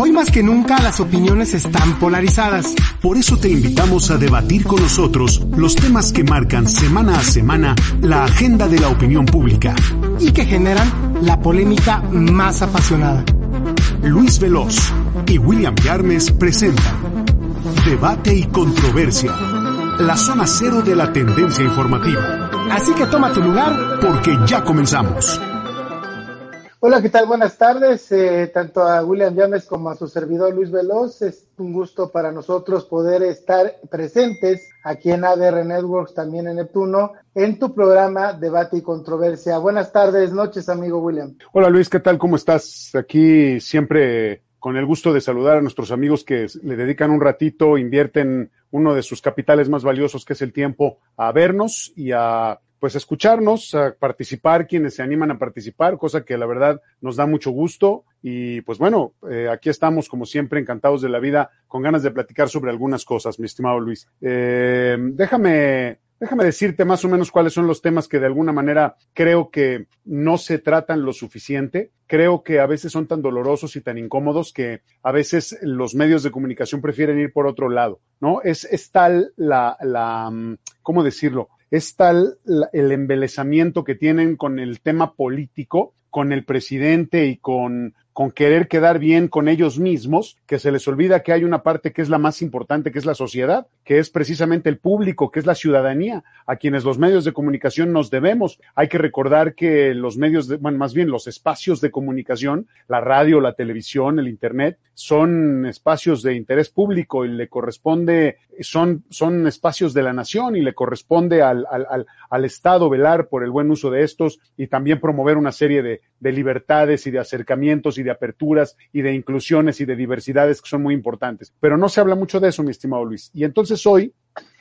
Hoy más que nunca las opiniones están polarizadas. Por eso te invitamos a debatir con nosotros los temas que marcan semana a semana la agenda de la opinión pública. y que generan la polémica más apasionada. Luis Veloz y William Yarmes presentan Debate y Controversia, la zona cero de la tendencia informativa, Así que toma tu lugar. porque ya comenzamos. Hola, ¿qué tal? Buenas tardes, eh, tanto a William Llames como a su servidor Luis Veloz. Es un gusto para nosotros poder estar presentes aquí en ADR Networks, también en Neptuno, en tu programa Debate y Controversia. Buenas tardes, noches, amigo William. Hola Luis, ¿qué tal? ¿Cómo estás? Aquí siempre con el gusto de saludar a nuestros amigos que le dedican un ratito, invierten uno de sus capitales más valiosos, que es el tiempo, a vernos y a pues escucharnos, a participar, quienes se animan a participar, cosa que la verdad nos da mucho gusto. Y pues bueno, eh, aquí estamos como siempre encantados de la vida, con ganas de platicar sobre algunas cosas, mi estimado Luis. Eh, déjame Déjame decirte más o menos cuáles son los temas que de alguna manera creo que no se tratan lo suficiente. Creo que a veces son tan dolorosos y tan incómodos que a veces los medios de comunicación prefieren ir por otro lado, ¿no? Es, es tal la, la, mm, ¿cómo decirlo? Es tal el embelezamiento que tienen con el tema político, con el presidente y con, con querer quedar bien con ellos mismos, que se les olvida que hay una parte que es la más importante, que es la sociedad, que es precisamente el público, que es la ciudadanía, a quienes los medios de comunicación nos debemos. Hay que recordar que los medios, de, bueno, más bien los espacios de comunicación, la radio, la televisión, el Internet, son espacios de interés público y le corresponde, son, son espacios de la nación y le corresponde al, al, al, al Estado velar por el buen uso de estos y también promover una serie de, de libertades y de acercamientos y de aperturas y de inclusiones y de diversidades que son muy importantes. Pero no se habla mucho de eso, mi estimado Luis. Y entonces hoy,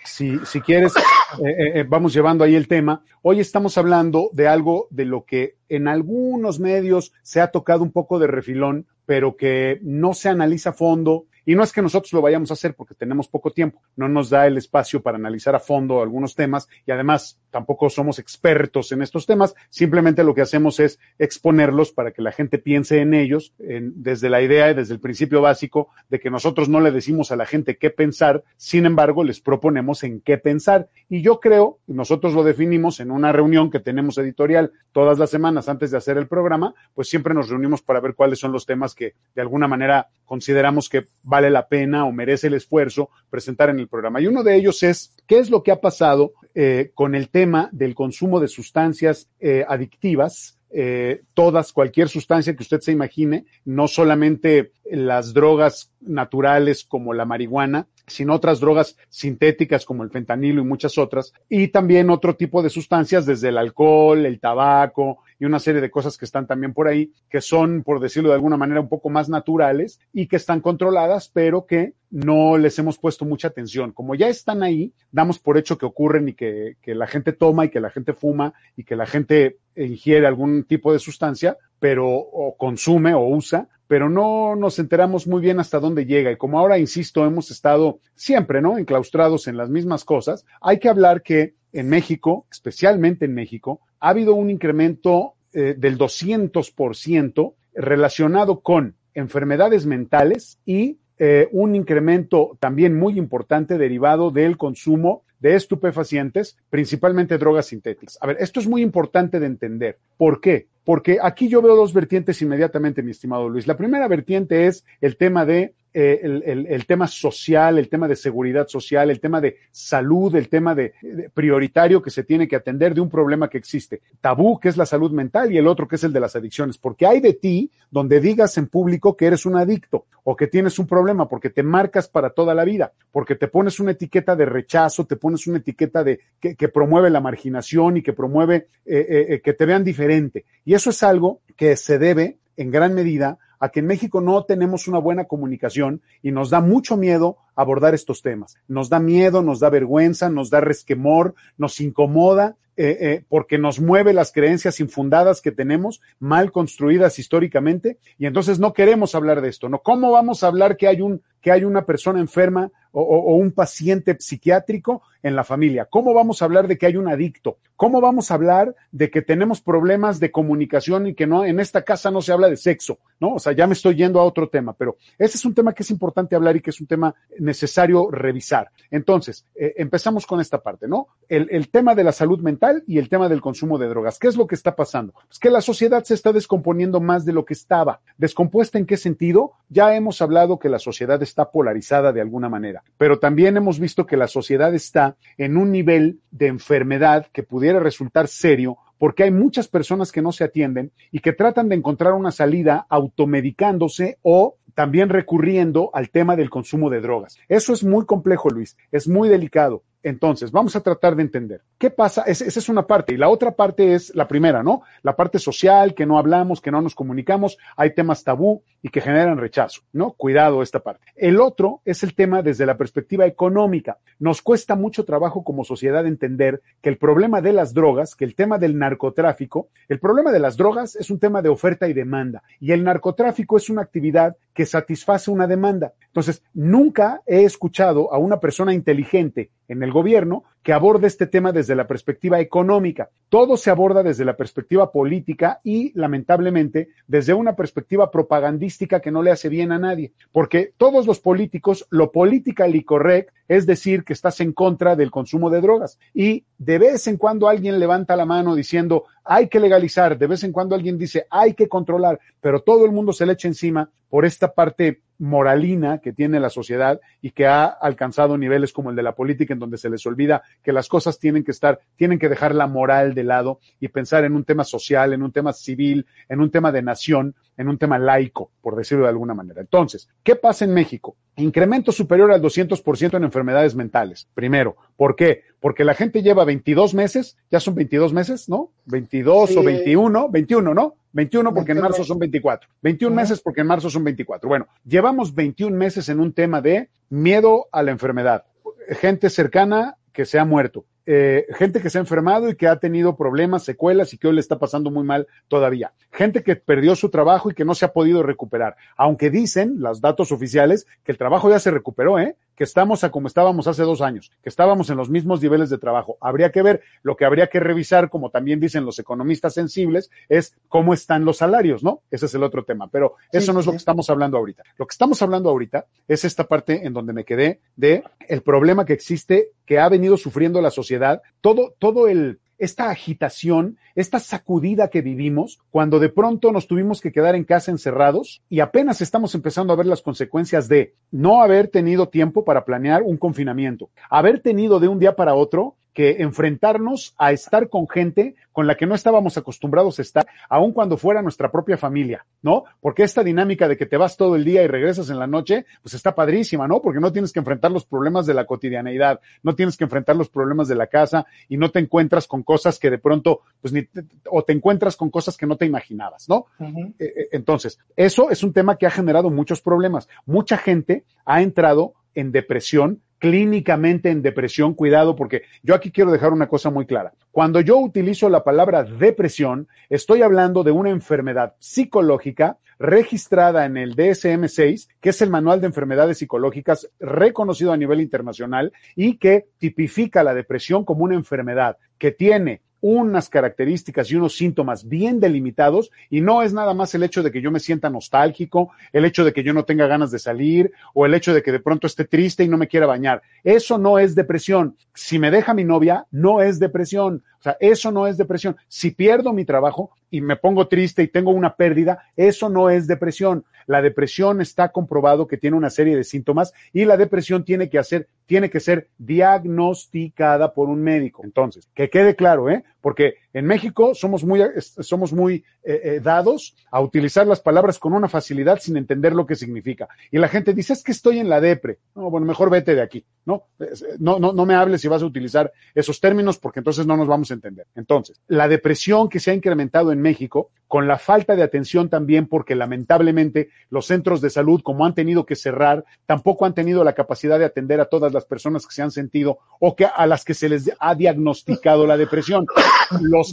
si, si quieres, eh, eh, eh, vamos llevando ahí el tema. Hoy estamos hablando de algo de lo que en algunos medios se ha tocado un poco de refilón, pero que no se analiza a fondo. Y no es que nosotros lo vayamos a hacer porque tenemos poco tiempo, no nos da el espacio para analizar a fondo algunos temas y además tampoco somos expertos en estos temas, simplemente lo que hacemos es exponerlos para que la gente piense en ellos en- desde la idea y desde el principio básico de que nosotros no le decimos a la gente qué pensar, sin embargo les proponemos en qué pensar. Y yo creo, nosotros lo definimos en una reunión que tenemos editorial todas las semanas antes de hacer el programa, pues siempre nos reunimos para ver cuáles son los temas que de alguna manera consideramos que vale la pena o merece el esfuerzo presentar en el programa. Y uno de ellos es, ¿qué es lo que ha pasado eh, con el tema del consumo de sustancias eh, adictivas? eh, todas, cualquier sustancia que usted se imagine, no solamente las drogas naturales como la marihuana, sino otras drogas sintéticas como el fentanilo y muchas otras, y también otro tipo de sustancias desde el alcohol, el tabaco y una serie de cosas que están también por ahí, que son, por decirlo de alguna manera, un poco más naturales y que están controladas, pero que no les hemos puesto mucha atención. Como ya están ahí, damos por hecho que ocurren y que, que la gente toma y que la gente fuma y que la gente ingiere algún tipo de sustancia, pero o consume o usa, pero no nos enteramos muy bien hasta dónde llega. Y como ahora, insisto, hemos estado siempre, ¿no? Enclaustrados en las mismas cosas, hay que hablar que en México, especialmente en México, ha habido un incremento eh, del 200% relacionado con enfermedades mentales y eh, un incremento también muy importante derivado del consumo de estupefacientes, principalmente drogas sintéticas. A ver, esto es muy importante de entender. ¿Por qué? Porque aquí yo veo dos vertientes inmediatamente, mi estimado Luis. La primera vertiente es el tema de eh, el, el, tema social, el tema de seguridad social, el tema de salud, el tema de, prioritario que se tiene que atender de un problema que existe. Tabú, que es la salud mental, y el otro que es el de las adicciones. Porque hay de ti donde digas en público que eres un adicto o que tienes un problema, porque te marcas para toda la vida, porque te pones una etiqueta de rechazo, te pones una etiqueta de que, promueve la marginación y que promueve eh, eh, que te vean diferente. Eso es algo que se debe en gran medida a que en México no tenemos una buena comunicación y nos da mucho miedo abordar estos temas. Nos da miedo, nos da vergüenza, nos da resquemor, nos incomoda eh, eh, porque nos mueve las creencias infundadas que tenemos, mal construidas históricamente, y entonces no queremos hablar de esto, ¿no? ¿Cómo vamos a hablar que hay un, que hay una persona enferma o, o, un paciente psiquiátrico en la familia? ¿Cómo vamos a hablar de que hay un adicto? ¿Cómo vamos a hablar de que tenemos problemas de comunicación y que no, en esta casa no se habla de sexo? ¿No? O sea, ya me estoy yendo a otro tema, pero ese es un tema que es importante hablar y que es un tema necesario revisar. Entonces, eh, empezamos con esta parte, ¿no? El, el tema de la salud mental y el tema del consumo de drogas. ¿Qué es lo que está pasando? Pues que la sociedad se está descomponiendo más de lo que estaba. ¿Descompuesta en qué sentido? Ya hemos hablado que la sociedad está polarizada de alguna manera, pero también hemos visto que la sociedad está en un nivel de enfermedad que pudiera resultar serio porque hay muchas personas que no se atienden y que tratan de encontrar una salida automedicándose o también recurriendo al tema del consumo de drogas. Eso es muy complejo, Luis, es muy delicado. Entonces, vamos a tratar de entender qué pasa. esa es una parte. Y la otra parte es la primera, ¿no? La parte social, que no hablamos, que no nos comunicamos, hay temas tabú y que generan rechazo, ¿no? Cuidado esta parte. El otro es el tema desde la perspectiva económica. Nos cuesta mucho trabajo como sociedad entender que el problema de las drogas, que el tema del narcotráfico, el problema de las drogas es un tema de oferta y demanda. Y el narcotráfico es una actividad que satisface una demanda. Entonces, nunca he escuchado a una persona inteligente en el gobierno que aborde este tema desde la perspectiva económica. Todo se aborda desde la perspectiva política y, lamentablemente, desde una perspectiva propagandística que no le hace bien a nadie. Porque todos los políticos, lo y correct es decir que estás en contra del consumo de drogas. Y de vez en cuando alguien levanta la mano diciendo hay que legalizar, de vez en cuando alguien dice hay que controlar, pero todo el mundo se le echa encima por esta parte moralina que tiene la sociedad y que ha alcanzado niveles como el de la política en donde se les olvida que las cosas tienen que estar, tienen que dejar la moral de lado y pensar en un tema social, en un tema civil, en un tema de nación, en un tema laico, por decirlo de alguna manera. Entonces, ¿qué pasa en México? Incremento superior al 200% en enfermedades mentales. Primero, ¿por qué? Porque la gente lleva 22 meses, ya son 22 meses, ¿no? 22 sí. o 21, 21, ¿no? 21 porque en marzo son 24. 21 meses porque en marzo son 24. Bueno, llevamos 21 meses en un tema de miedo a la enfermedad. Gente cercana que se ha muerto. Eh, gente que se ha enfermado y que ha tenido problemas, secuelas y que hoy le está pasando muy mal todavía. Gente que perdió su trabajo y que no se ha podido recuperar. Aunque dicen los datos oficiales que el trabajo ya se recuperó, ¿eh? que estamos a como estábamos hace dos años, que estábamos en los mismos niveles de trabajo. Habría que ver, lo que habría que revisar, como también dicen los economistas sensibles, es cómo están los salarios, ¿no? Ese es el otro tema, pero eso sí, no es lo que estamos hablando ahorita. Lo que estamos hablando ahorita es esta parte en donde me quedé de el problema que existe, que ha venido sufriendo la sociedad, todo, todo el, esta agitación, esta sacudida que vivimos cuando de pronto nos tuvimos que quedar en casa encerrados y apenas estamos empezando a ver las consecuencias de no haber tenido tiempo para planear un confinamiento, haber tenido de un día para otro que enfrentarnos a estar con gente con la que no estábamos acostumbrados a estar, aun cuando fuera nuestra propia familia, ¿no? Porque esta dinámica de que te vas todo el día y regresas en la noche, pues está padrísima, ¿no? Porque no tienes que enfrentar los problemas de la cotidianeidad, no tienes que enfrentar los problemas de la casa y no te encuentras con cosas que de pronto, pues ni, te, o te encuentras con cosas que no te imaginabas, ¿no? Uh -huh. Entonces, eso es un tema que ha generado muchos problemas. Mucha gente ha entrado en depresión clínicamente en depresión, cuidado, porque yo aquí quiero dejar una cosa muy clara. Cuando yo utilizo la palabra depresión, estoy hablando de una enfermedad psicológica registrada en el DSM-6, que es el Manual de Enfermedades Psicológicas reconocido a nivel internacional y que tipifica la depresión como una enfermedad que tiene unas características y unos síntomas bien delimitados y no es nada más el hecho de que yo me sienta nostálgico, el hecho de que yo no tenga ganas de salir o el hecho de que de pronto esté triste y no me quiera bañar. Eso no es depresión. Si me deja mi novia, no es depresión. O sea, eso no es depresión. Si pierdo mi trabajo y me pongo triste y tengo una pérdida, eso no es depresión. La depresión está comprobado que tiene una serie de síntomas y la depresión tiene que hacer, tiene que ser diagnosticada por un médico. Entonces, que quede claro, ¿eh? Porque en México somos muy, somos muy eh, eh, dados a utilizar las palabras con una facilidad sin entender lo que significa. Y la gente dice, es que estoy en la depre. No, bueno, mejor vete de aquí, ¿no? No, no, no me hables si vas a utilizar esos términos porque entonces no nos vamos a entender. Entonces, la depresión que se ha incrementado en México, con la falta de atención también, porque lamentablemente los centros de salud, como han tenido que cerrar, tampoco han tenido la capacidad de atender a todas las personas que se han sentido o que a las que se les ha diagnosticado la depresión.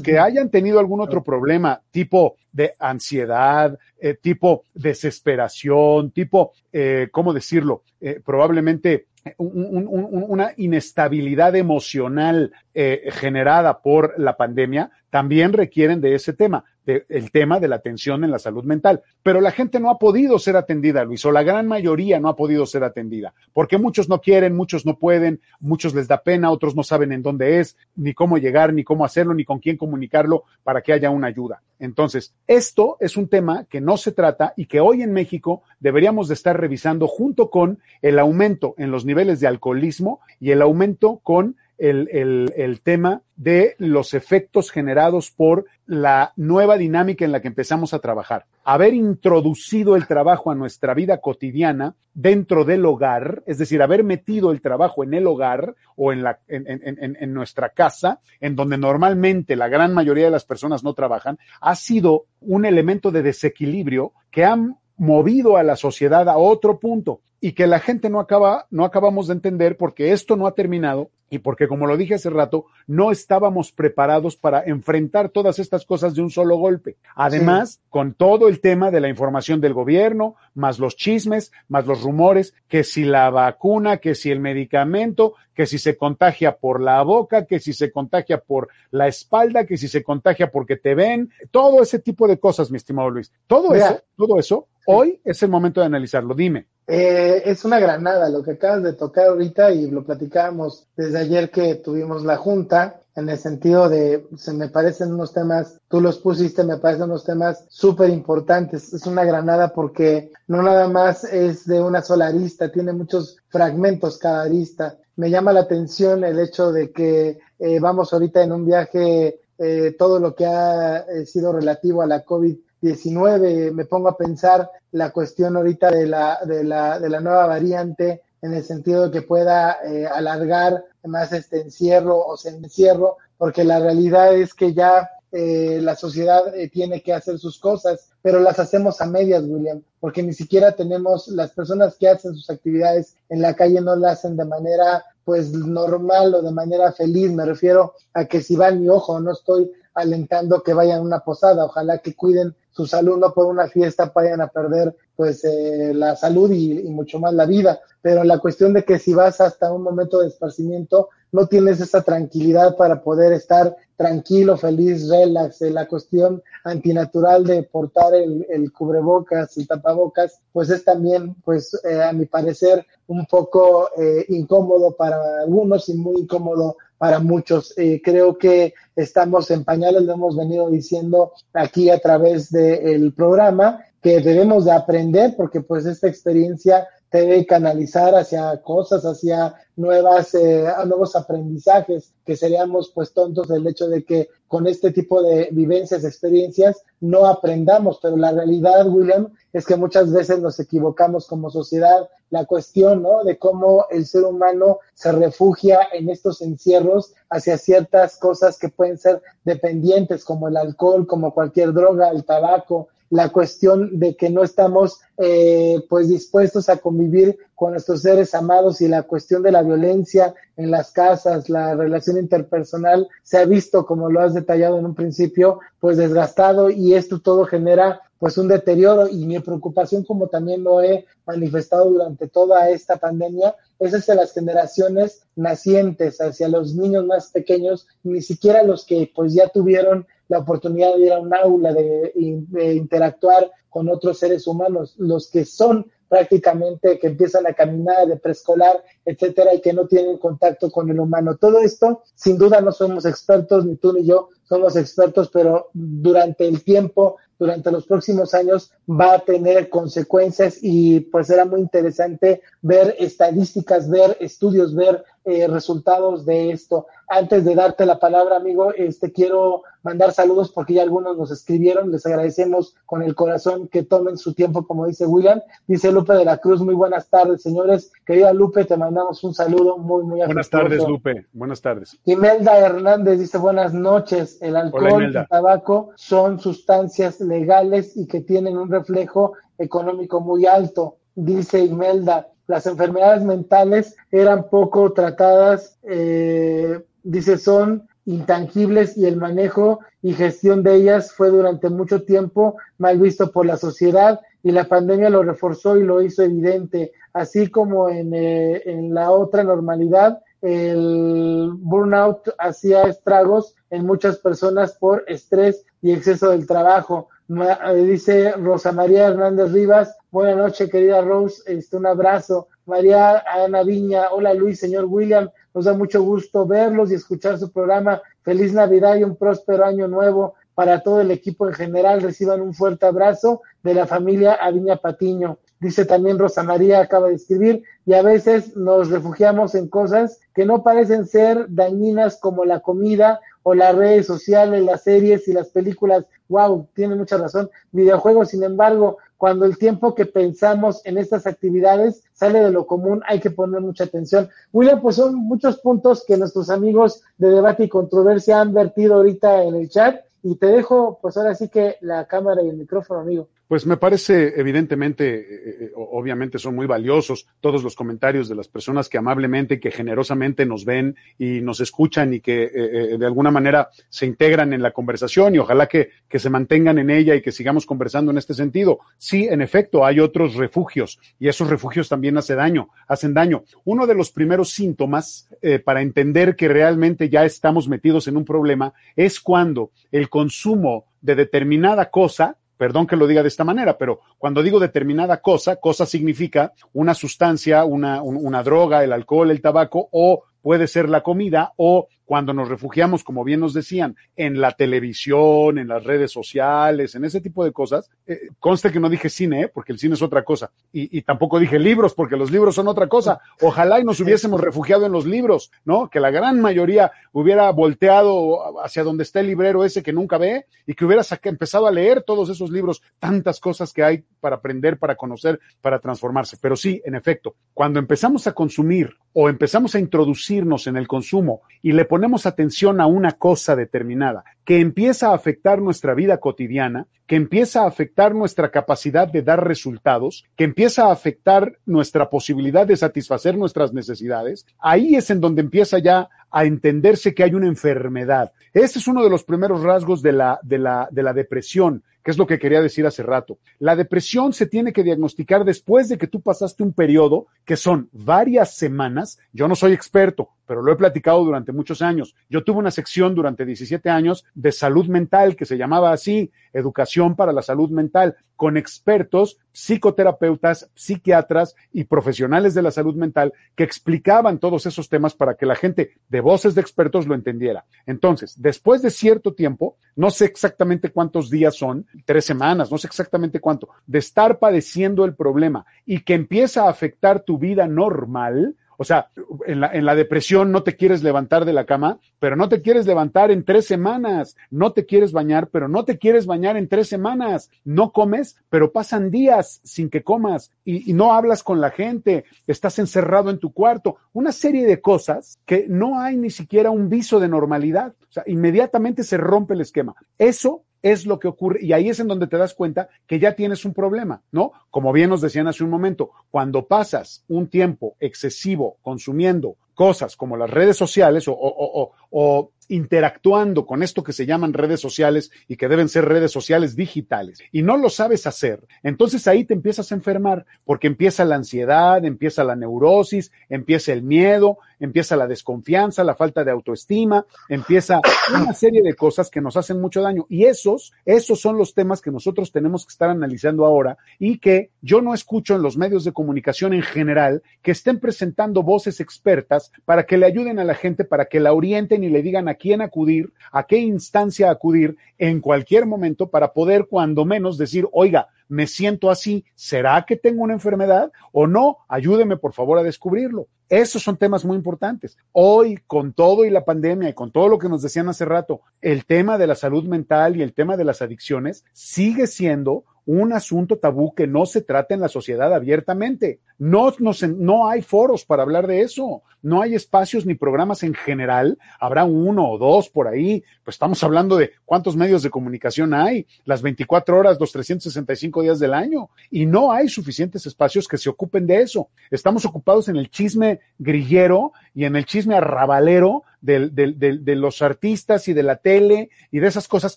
Que hayan tenido algún otro problema, tipo de ansiedad, eh, tipo desesperación, tipo, eh, ¿cómo decirlo? Eh, probablemente una inestabilidad emocional generada por la pandemia, también requieren de ese tema el tema de la atención en la salud mental. Pero la gente no ha podido ser atendida, Luis, o la gran mayoría no ha podido ser atendida, porque muchos no quieren, muchos no pueden, muchos les da pena, otros no saben en dónde es, ni cómo llegar, ni cómo hacerlo, ni con quién comunicarlo para que haya una ayuda. Entonces, esto es un tema que no se trata y que hoy en México deberíamos de estar revisando junto con el aumento en los niveles de alcoholismo y el aumento con el, el, el, tema de los efectos generados por la nueva dinámica en la que empezamos a trabajar. Haber introducido el trabajo a nuestra vida cotidiana dentro del hogar, es decir, haber metido el trabajo en el hogar o en, la, en, en, en nuestra casa, en donde normalmente la gran mayoría de las personas no trabajan, ha sido un elemento de desequilibrio que han movido a la sociedad a otro punto y que la gente no acaba, no acabamos de entender porque esto no ha terminado y porque, como lo dije hace rato, no estábamos preparados para enfrentar todas estas cosas de un solo golpe. Además, sí. con todo el tema de la información del gobierno, más los chismes, más los rumores, que si la vacuna, que si el medicamento, que si se contagia por la boca, que si se contagia por la espalda, que si se contagia porque te ven, todo ese tipo de cosas, mi estimado Luis. Todo Mira, eso, todo eso, sí. hoy es el momento de analizarlo. Dime. Eh, es una granada lo que acabas de tocar ahorita y lo platicábamos desde ayer que tuvimos la junta en el sentido de, se me parecen unos temas, tú los pusiste, me parecen unos temas súper importantes. Es una granada porque no nada más es de una sola arista, tiene muchos fragmentos cada arista. Me llama la atención el hecho de que eh, vamos ahorita en un viaje, eh, todo lo que ha eh, sido relativo a la COVID 19, me pongo a pensar la cuestión ahorita de la, de la, de la nueva variante en el sentido de que pueda eh, alargar más este encierro o se encierro, porque la realidad es que ya eh, la sociedad eh, tiene que hacer sus cosas, pero las hacemos a medias, William, porque ni siquiera tenemos, las personas que hacen sus actividades en la calle no las hacen de manera pues normal o de manera feliz, me refiero a que si van mi ojo, no estoy alentando que vayan a una posada, ojalá que cuiden su salud, no por una fiesta vayan a perder pues eh, la salud y, mucho más la vida, pero la cuestión de que si vas hasta un momento de esparcimiento, no tienes esa tranquilidad para poder estar tranquilo, feliz, relax, eh, la cuestión antinatural de portar el, el cubrebocas, el tapabocas, pues es también, pues eh, a mi parecer, un poco eh, incómodo para algunos y muy incómodo para muchos. Eh, creo que estamos en pañales, lo hemos venido diciendo aquí a través del programa, que debemos de aprender porque pues esta experiencia debe canalizar hacia cosas, hacia nuevas, eh, nuevos aprendizajes, que seríamos pues tontos del hecho de que con este tipo de vivencias, experiencias, no aprendamos, pero la realidad, William, es que muchas veces nos equivocamos como sociedad, la cuestión, ¿no? De cómo el ser humano se refugia en estos encierros hacia ciertas cosas que pueden ser dependientes, como el alcohol, como cualquier droga, el tabaco, la cuestión de que no estamos eh, pues dispuestos a convivir con nuestros seres amados y la cuestión de la violencia en las casas, la relación interpersonal se ha visto, como lo has detallado en un principio, pues desgastado y esto todo genera pues un deterioro. Y mi preocupación como también lo he manifestado durante toda esta pandemia es hacia las generaciones nacientes, hacia los niños más pequeños, ni siquiera los que pues ya tuvieron la oportunidad de ir a un aula, de, de interactuar con otros seres humanos, los que son prácticamente que empiezan a caminar de preescolar, etcétera, y que no tienen contacto con el humano. Todo esto, sin duda, no somos expertos, ni tú ni yo somos expertos, pero durante el tiempo, durante los próximos años, va a tener consecuencias y pues será muy interesante ver estadísticas, ver estudios, ver eh, resultados de esto. Antes de darte la palabra, amigo, este quiero mandar saludos porque ya algunos nos escribieron. Les agradecemos con el corazón que tomen su tiempo, como dice William. Dice Lupe de la Cruz, muy buenas tardes, señores. Querida Lupe, te mandamos un saludo muy, muy Buenas tardes, Lupe. Buenas tardes. Imelda Hernández dice buenas noches. El alcohol y el tabaco son sustancias legales y que tienen un reflejo económico muy alto. Dice Imelda, las enfermedades mentales eran poco tratadas, eh, dice, son intangibles y el manejo y gestión de ellas fue durante mucho tiempo mal visto por la sociedad y la pandemia lo reforzó y lo hizo evidente, así como en, eh, en la otra normalidad, el burnout hacía estragos en muchas personas por estrés y exceso del trabajo. Eh, dice Rosa María Hernández Rivas, buenas noches querida Rose, este, un abrazo. María Ana Viña, hola Luis, señor William, nos da mucho gusto verlos y escuchar su programa. Feliz Navidad y un próspero año nuevo para todo el equipo en general. Reciban un fuerte abrazo de la familia Aviña Patiño. Dice también Rosa María, acaba de escribir, y a veces nos refugiamos en cosas que no parecen ser dañinas como la comida o las redes sociales, las series y las películas. Wow, tiene mucha razón. Videojuegos, sin embargo, cuando el tiempo que pensamos en estas actividades sale de lo común, hay que poner mucha atención. William, pues son muchos puntos que nuestros amigos de debate y controversia han vertido ahorita en el chat y te dejo, pues ahora sí que la cámara y el micrófono, amigo. Pues me parece, evidentemente, eh, eh, obviamente son muy valiosos todos los comentarios de las personas que amablemente, que generosamente nos ven y nos escuchan y que eh, de alguna manera se integran en la conversación y ojalá que, que se mantengan en ella y que sigamos conversando en este sentido. Sí, en efecto, hay otros refugios y esos refugios también hacen daño, hacen daño. Uno de los primeros síntomas para entender que realmente ya estamos metidos en un problema es cuando el consumo de determinada cosa Perdón que lo diga de esta manera, pero cuando digo determinada cosa, cosa significa una sustancia, una, una droga, el alcohol, el tabaco o puede ser la comida o cuando nos refugiamos, como bien nos decían, en la televisión, en las redes sociales, en ese tipo de cosas. Eh, conste que no dije cine, ¿eh? porque el cine es otra cosa. Y, y, tampoco dije libros, porque los libros son otra cosa. Ojalá y nos hubiésemos refugiado en los libros, ¿no? Que la gran mayoría hubiera volteado hacia donde está el librero ese que nunca ve y que hubiera empezado a leer todos esos libros, tantas cosas que hay para aprender, para conocer, para transformarse. Pero sí, en efecto, cuando empezamos a consumir o empezamos a introducirnos en el consumo y le ponemos atención a una cosa determinada que empieza a afectar nuestra vida cotidiana, que empieza a afectar nuestra capacidad de dar resultados, que empieza a afectar nuestra posibilidad de satisfacer nuestras necesidades, ahí es en donde empieza ya a entenderse que hay una enfermedad. Ese es uno de los primeros rasgos de la, de la, de la depresión que es lo que quería decir hace rato. La depresión se tiene que diagnosticar después de que tú pasaste un periodo que son varias semanas. Yo no soy experto, pero lo he platicado durante muchos años. Yo tuve una sección durante 17 años de salud mental que se llamaba así, Educación para la Salud Mental, con expertos, psicoterapeutas, psiquiatras y profesionales de la salud mental que explicaban todos esos temas para que la gente de voces de expertos lo entendiera. Entonces, después de cierto tiempo, no sé exactamente cuántos días son, tres semanas, no sé exactamente cuánto, de estar padeciendo el problema y que empieza a afectar tu vida normal, o sea, en la, en la, depresión no te quieres levantar de la cama, pero no te quieres levantar en tres semanas. No te quieres bañar, pero no te quieres bañar en tres semanas. No comes, pero pasan días sin que comas y, y no hablas con la gente. Estás encerrado en tu cuarto. Una serie de cosas que no hay ni siquiera un viso de normalidad. O sea, inmediatamente se rompe el esquema. Eso es lo que ocurre y ahí es en donde te das cuenta que ya tienes un problema, ¿no? Como bien nos decían hace un momento, cuando pasas un tiempo excesivo consumiendo cosas como las redes sociales o, o, o, o interactuando con esto que se llaman redes sociales y que deben ser redes sociales digitales y no lo sabes hacer, entonces ahí te empiezas a enfermar porque empieza la ansiedad, empieza la neurosis, empieza el miedo, empieza la desconfianza, la falta de autoestima, empieza una serie de cosas que nos hacen mucho daño. Y esos, esos son los temas que nosotros tenemos que estar analizando ahora y que yo no escucho en los medios de comunicación en general que estén presentando voces expertas para que le ayuden a la gente, para que la orienten y le digan a quién acudir, a qué instancia acudir en cualquier momento para poder cuando menos decir, oiga, me siento así, ¿será que tengo una enfermedad o no? Ayúdeme por favor a descubrirlo. Esos son temas muy importantes. Hoy, con todo y la pandemia y con todo lo que nos decían hace rato, el tema de la salud mental y el tema de las adicciones sigue siendo un asunto tabú que no se trata en la sociedad abiertamente. No, no, no, hay foros para hablar de eso, no hay espacios ni programas en general, habrá uno o dos por ahí, pues estamos hablando de cuántos medios de comunicación hay, las 24 horas, los 365 días del año, y no hay suficientes espacios que se ocupen de eso. Estamos ocupados en el chisme grillero y en el chisme arrabalero de, de, los artistas y de la tele y de esas cosas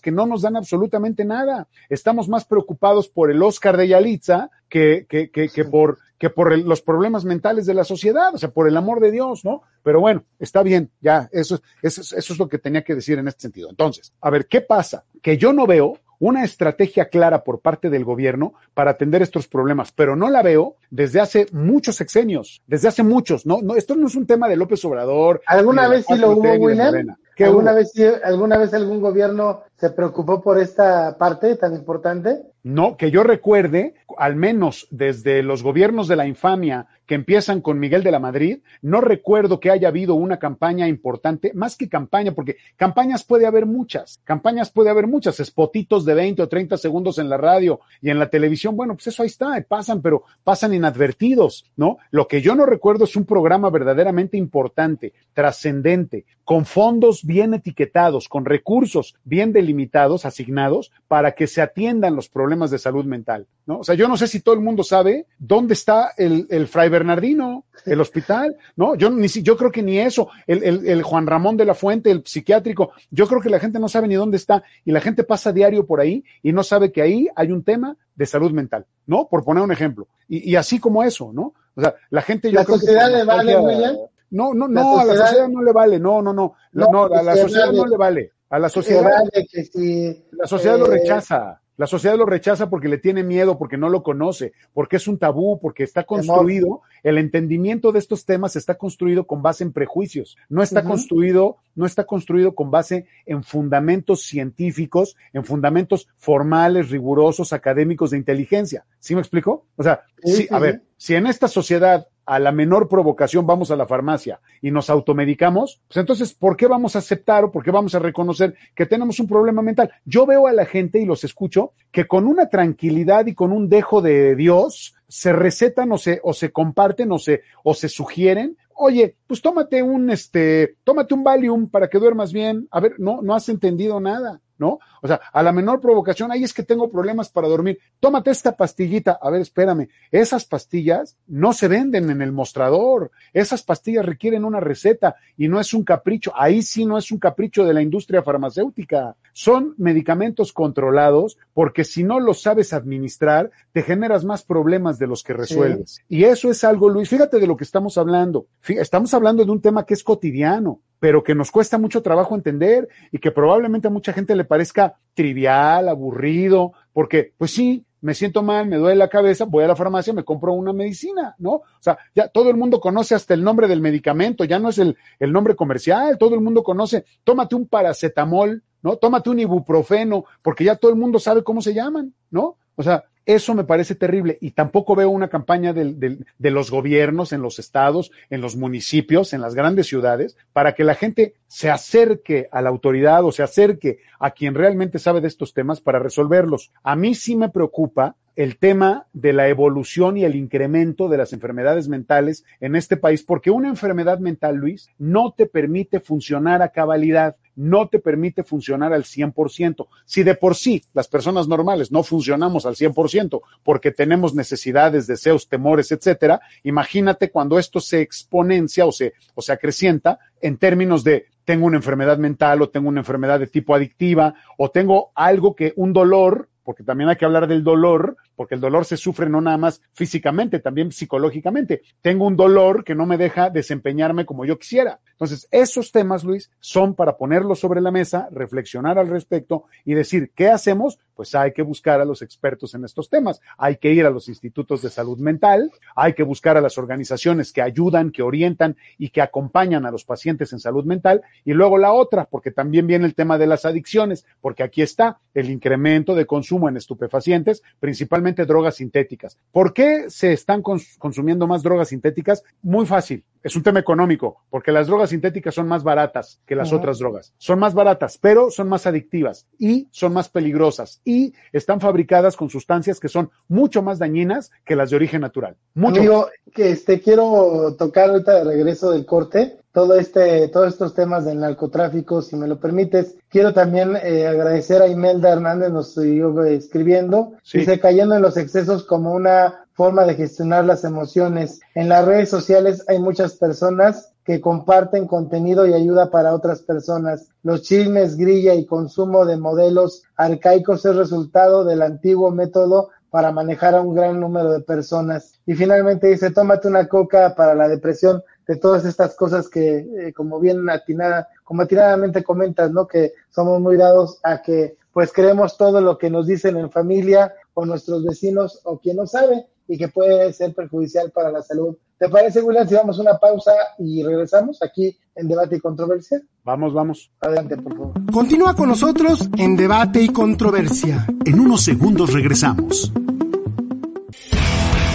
que no nos dan absolutamente nada. Estamos más preocupados por el Oscar de Yalitza que, que, que, que por, que por los problemas mentales de la sociedad, o sea, por el amor de Dios, ¿no? Pero bueno, está bien, ya, eso, eso, eso es lo que tenía que decir en este sentido. Entonces, a ver, ¿qué pasa? Que yo no veo una estrategia clara por parte del gobierno para atender estos problemas, pero no la veo desde hace muchos sexenios, desde hace muchos. No, no, esto no es un tema de López Obrador. ¿Alguna vez sí lo hubo, William? ¿Alguna vez, ¿Alguna vez algún gobierno se preocupó por esta parte tan importante? No, que yo recuerde, al menos desde los gobiernos de la infamia que empiezan con Miguel de la Madrid, no recuerdo que haya habido una campaña importante, más que campaña, porque campañas puede haber muchas, campañas puede haber muchas, espotitos de 20 o 30 segundos en la radio y en la televisión, bueno, pues eso ahí está, pasan, pero pasan inadvertidos, ¿no? Lo que yo no recuerdo es un programa verdaderamente importante, trascendente, con fondos bien etiquetados, con recursos bien delimitados, asignados, para que se atiendan los problemas de salud mental, ¿no? O sea, yo no sé si todo el mundo sabe dónde está el, el Fray Bernardino, el hospital, ¿no? Yo, ni, yo creo que ni eso, el, el, el, Juan Ramón de la Fuente, el psiquiátrico, yo creo que la gente no sabe ni dónde está y la gente pasa diario por ahí y no sabe que ahí hay un tema de salud mental, ¿no? Por poner un ejemplo. Y, y así como eso, ¿no? O sea, la gente yo ¿La creo sociedad le vale, William? No, no, no, a la sociedad no le vale, no, no, no, no, no a la sociedad no le vale. A la sociedad, vale que si, la sociedad lo eh, rechaza. La sociedad lo rechaza porque le tiene miedo, porque no lo conoce, porque es un tabú, porque está construido, el entendimiento de estos temas está construido con base en prejuicios, no está construido, no está construido con base en fundamentos científicos, en fundamentos formales, rigurosos, académicos de inteligencia. ¿Sí me explico? O sea, Sí, a ver, si en esta sociedad a la menor provocación vamos a la farmacia y nos automedicamos, pues entonces, ¿por qué vamos a aceptar o por qué vamos a reconocer que tenemos un problema mental? Yo veo a la gente y los escucho que con una tranquilidad y con un dejo de Dios se recetan o se, o se comparten o se, o se sugieren. Oye, pues tómate un, este, tómate un Valium para que duermas bien. A ver, no, no has entendido nada. ¿No? O sea, a la menor provocación, ahí es que tengo problemas para dormir. Tómate esta pastillita. A ver, espérame. Esas pastillas no se venden en el mostrador. Esas pastillas requieren una receta y no es un capricho. Ahí sí no es un capricho de la industria farmacéutica. Son medicamentos controlados porque si no los sabes administrar, te generas más problemas de los que resuelves. Y eso es algo, Luis, fíjate de lo que estamos hablando. Estamos hablando de un tema que es cotidiano pero que nos cuesta mucho trabajo entender y que probablemente a mucha gente le parezca trivial, aburrido, porque pues sí, me siento mal, me duele la cabeza, voy a la farmacia, me compro una medicina, ¿no? O sea, ya todo el mundo conoce hasta el nombre del medicamento, ya no es el, el nombre comercial, todo el mundo conoce, tómate un paracetamol, ¿no? Tómate un ibuprofeno, porque ya todo el mundo sabe cómo se llaman, ¿no? O sea, eso me parece terrible y tampoco veo una campaña de los gobiernos en los estados, en los municipios, en las grandes ciudades, para que la gente se acerque a la autoridad o se acerque a quien realmente sabe de estos temas para resolverlos. A mí sí me preocupa el tema de la evolución y el incremento de las enfermedades mentales en este país, porque una enfermedad mental, Luis, no te permite funcionar a cabalidad, no te permite funcionar al 100%. Si de por sí las personas normales no funcionamos al 100% porque tenemos necesidades, deseos, temores, etcétera, imagínate cuando esto se exponencia o se, o se acrecienta en términos de tengo una enfermedad mental o tengo una enfermedad de tipo adictiva o tengo algo que un dolor porque también hay que hablar del dolor, porque el dolor se sufre no nada más físicamente, también psicológicamente. Tengo un dolor que no me deja desempeñarme como yo quisiera. Entonces, esos temas, Luis, son para ponerlos sobre la mesa, reflexionar al respecto y decir, ¿qué hacemos? Pues hay que buscar a los expertos en estos temas. Hay que ir a los institutos de salud mental, hay que buscar a las organizaciones que ayudan, que orientan y que acompañan a los pacientes en salud mental. Y luego la otra, porque también viene el tema de las adicciones, porque aquí está el incremento de consumo en estupefacientes, principalmente drogas sintéticas. ¿Por qué se están consumiendo más drogas sintéticas? Muy fácil. Es un tema económico, porque las drogas sintéticas son más baratas que las otras drogas. Son más baratas, pero son más adictivas y son más peligrosas y están fabricadas con sustancias que son mucho más dañinas que las de origen natural. Mucho Amigo, que este quiero tocar ahorita de regreso del corte todo este, todos estos temas del narcotráfico, si me lo permites. Quiero también eh, agradecer a Imelda Hernández, nos siguió escribiendo, sí. dice cayendo en los excesos como una forma de gestionar las emociones. En las redes sociales hay muchas personas que comparten contenido y ayuda para otras personas. Los chismes, grilla y consumo de modelos arcaicos es resultado del antiguo método para manejar a un gran número de personas. Y finalmente dice, tómate una coca para la depresión de todas estas cosas que, eh, como bien atinada, como atinadamente comentas, ¿no? Que somos muy dados a que, pues, creemos todo lo que nos dicen en familia o nuestros vecinos o quien no sabe y que puede ser perjudicial para la salud. ¿Te parece, William, si vamos a una pausa y regresamos aquí en Debate y Controversia? Vamos, vamos. Adelante, por favor. Continúa con nosotros en Debate y Controversia. En unos segundos regresamos.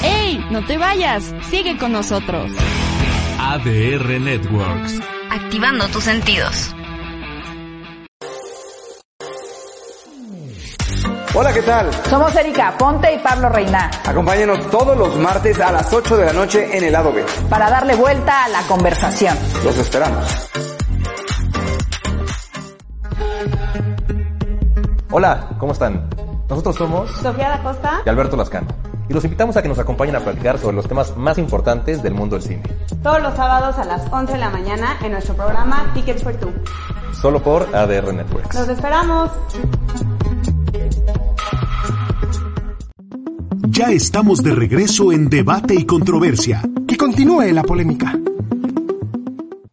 ¡Ey! No te vayas. Sigue con nosotros. ADR Networks. Activando tus sentidos. Hola, ¿qué tal? Somos Erika Ponte y Pablo Reina. Acompáñenos todos los martes a las 8 de la noche en el lado B. Para darle vuelta a la conversación. Los esperamos. Hola, ¿cómo están? Nosotros somos Sofía da Costa y Alberto Lascano. Y los invitamos a que nos acompañen a platicar sobre los temas más importantes del mundo del cine. Todos los sábados a las 11 de la mañana en nuestro programa Tickets for Two. Solo por ADR Networks. Los esperamos. Ya estamos de regreso en Debate y Controversia. Que continúe la polémica.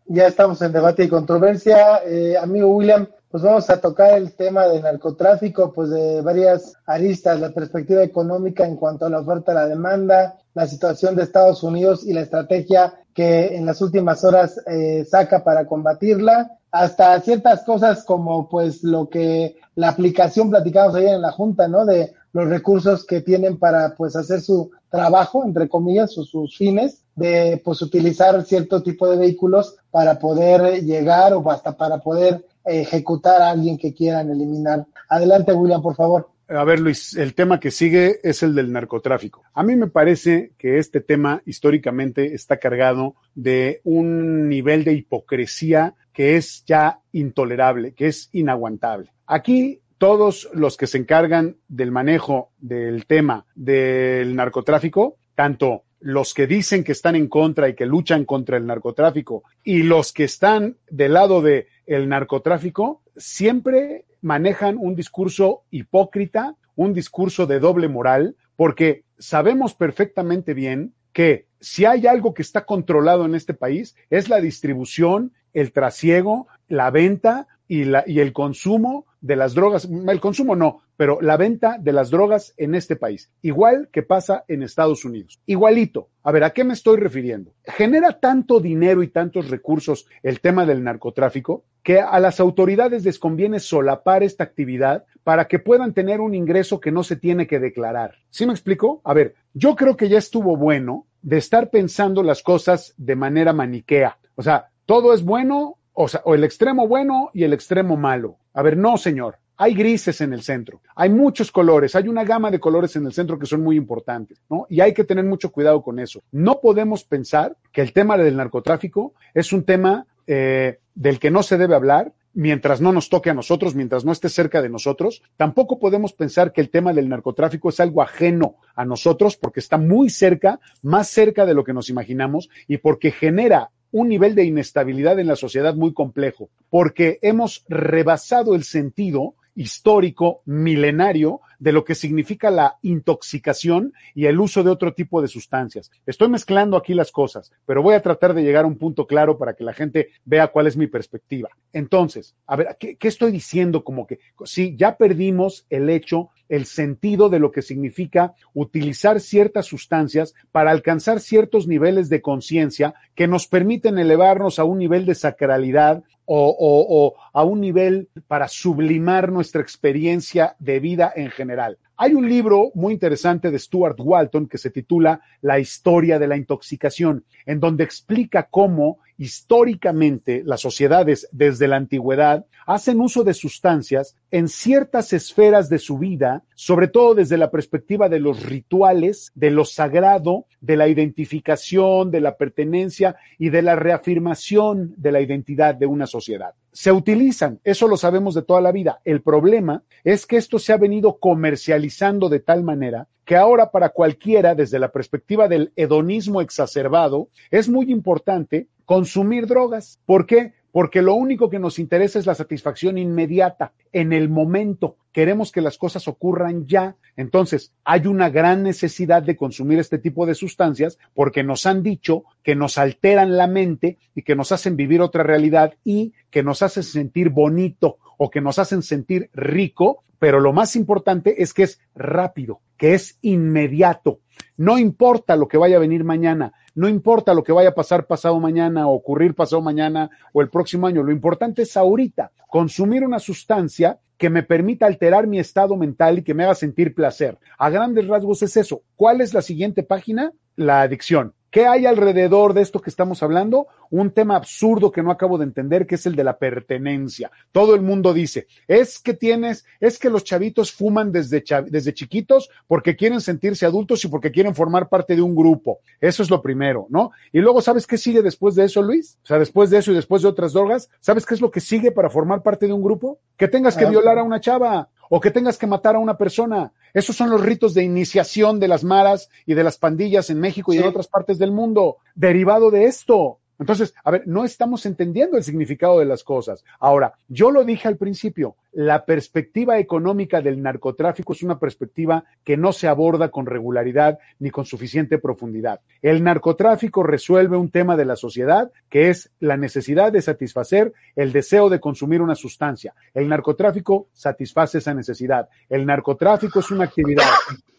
Ya estamos en Debate y Controversia. Eh, amigo William, pues vamos a tocar el tema del narcotráfico, pues de varias aristas, la perspectiva económica en cuanto a la oferta y la demanda, la situación de Estados Unidos y la estrategia que en las últimas horas eh, saca para combatirla, hasta ciertas cosas como pues lo que la aplicación platicamos ayer en la Junta, ¿no? De los recursos que tienen para pues hacer su trabajo, entre comillas, o sus fines, de pues utilizar cierto tipo de vehículos para poder llegar o hasta para poder ejecutar a alguien que quieran eliminar. Adelante, William, por favor. A ver, Luis, el tema que sigue es el del narcotráfico. A mí me parece que este tema históricamente está cargado de un nivel de hipocresía que es ya intolerable, que es inaguantable. Aquí todos los que se encargan del manejo del tema del narcotráfico, tanto los que dicen que están en contra y que luchan contra el narcotráfico y los que están del lado de el narcotráfico, siempre manejan un discurso hipócrita, un discurso de doble moral, porque sabemos perfectamente bien que si hay algo que está controlado en este país es la distribución, el trasiego, la venta y, la, y el consumo de las drogas, el consumo no, pero la venta de las drogas en este país, igual que pasa en Estados Unidos. Igualito. A ver, ¿a qué me estoy refiriendo? Genera tanto dinero y tantos recursos el tema del narcotráfico que a las autoridades les conviene solapar esta actividad para que puedan tener un ingreso que no se tiene que declarar. ¿Sí me explico? A ver, yo creo que ya estuvo bueno de estar pensando las cosas de manera maniquea. O sea, todo es bueno, o sea, o el extremo bueno y el extremo malo. A ver, no, señor. Hay grises en el centro, hay muchos colores, hay una gama de colores en el centro que son muy importantes, ¿no? Y hay que tener mucho cuidado con eso. No podemos pensar que el tema del narcotráfico es un tema eh, del que no se debe hablar, mientras no nos toque a nosotros, mientras no esté cerca de nosotros. Tampoco podemos pensar que el tema del narcotráfico es algo ajeno a nosotros porque está muy cerca, más cerca de lo que nos imaginamos y porque genera un nivel de inestabilidad en la sociedad muy complejo, porque hemos rebasado el sentido histórico, milenario, de lo que significa la intoxicación y el uso de otro tipo de sustancias. Estoy mezclando aquí las cosas, pero voy a tratar de llegar a un punto claro para que la gente vea cuál es mi perspectiva. Entonces, a ver, ¿qué, estoy diciendo? Como que sí, ya perdimos el hecho el sentido de lo que significa utilizar ciertas sustancias para alcanzar ciertos niveles de conciencia que nos permiten elevarnos a un nivel de sacralidad o, o, a un nivel para sublimar nuestra experiencia de vida en general general. Hay un libro muy interesante de Stuart Walton que se titula La historia de la intoxicación, en donde explica cómo históricamente las sociedades desde la antigüedad hacen uso de sustancias en ciertas esferas de su vida, sobre todo desde la perspectiva de los rituales, de lo sagrado, de la identificación, de la pertenencia y de la reafirmación de la identidad de una sociedad. Se utilizan, eso lo sabemos de toda la vida. El problema es que esto se ha venido comercializando de tal manera que ahora para cualquiera, desde la perspectiva del hedonismo exacerbado, es muy importante consumir drogas. ¿Por qué? Porque lo único que nos interesa es la satisfacción inmediata, en el momento. Queremos que las cosas ocurran ya. Entonces, hay una gran necesidad de consumir este tipo de sustancias porque nos han dicho que nos alteran la mente y que nos hacen vivir otra realidad y que nos hacen sentir bonito o que nos hacen sentir rico, pero lo más importante es que es rápido, que es inmediato. No importa lo que vaya a venir mañana, no importa lo que vaya a pasar pasado mañana o ocurrir pasado mañana o el próximo año, lo importante es ahorita consumir una sustancia que me permita alterar mi estado mental y que me haga sentir placer. A grandes rasgos es eso. ¿Cuál es la siguiente página? La adicción. ¿Qué hay alrededor de esto que estamos hablando? Un tema absurdo que no acabo de entender, que es el de la pertenencia. Todo el mundo dice, es que tienes, es que los chavitos fuman desde, desde chiquitos porque quieren sentirse adultos y porque quieren formar parte de un grupo. Eso es lo primero, ¿no? Y luego, ¿sabes qué sigue después de eso, Luis? O sea, después de eso y después de otras drogas, ¿sabes qué es lo que sigue para formar parte de un grupo? Que tengas que violar a una chava o que tengas que matar a una persona. Esos son los ritos de iniciación de las maras y de las pandillas en México y sí. en otras partes del mundo, derivado de esto. Entonces, a ver, no estamos entendiendo el significado de las cosas. Ahora, yo lo dije al principio, la perspectiva económica del narcotráfico es una perspectiva que no se aborda con regularidad ni con suficiente profundidad. El narcotráfico resuelve un tema de la sociedad que es la necesidad de satisfacer el deseo de consumir una sustancia. El narcotráfico satisface esa necesidad. El narcotráfico es una actividad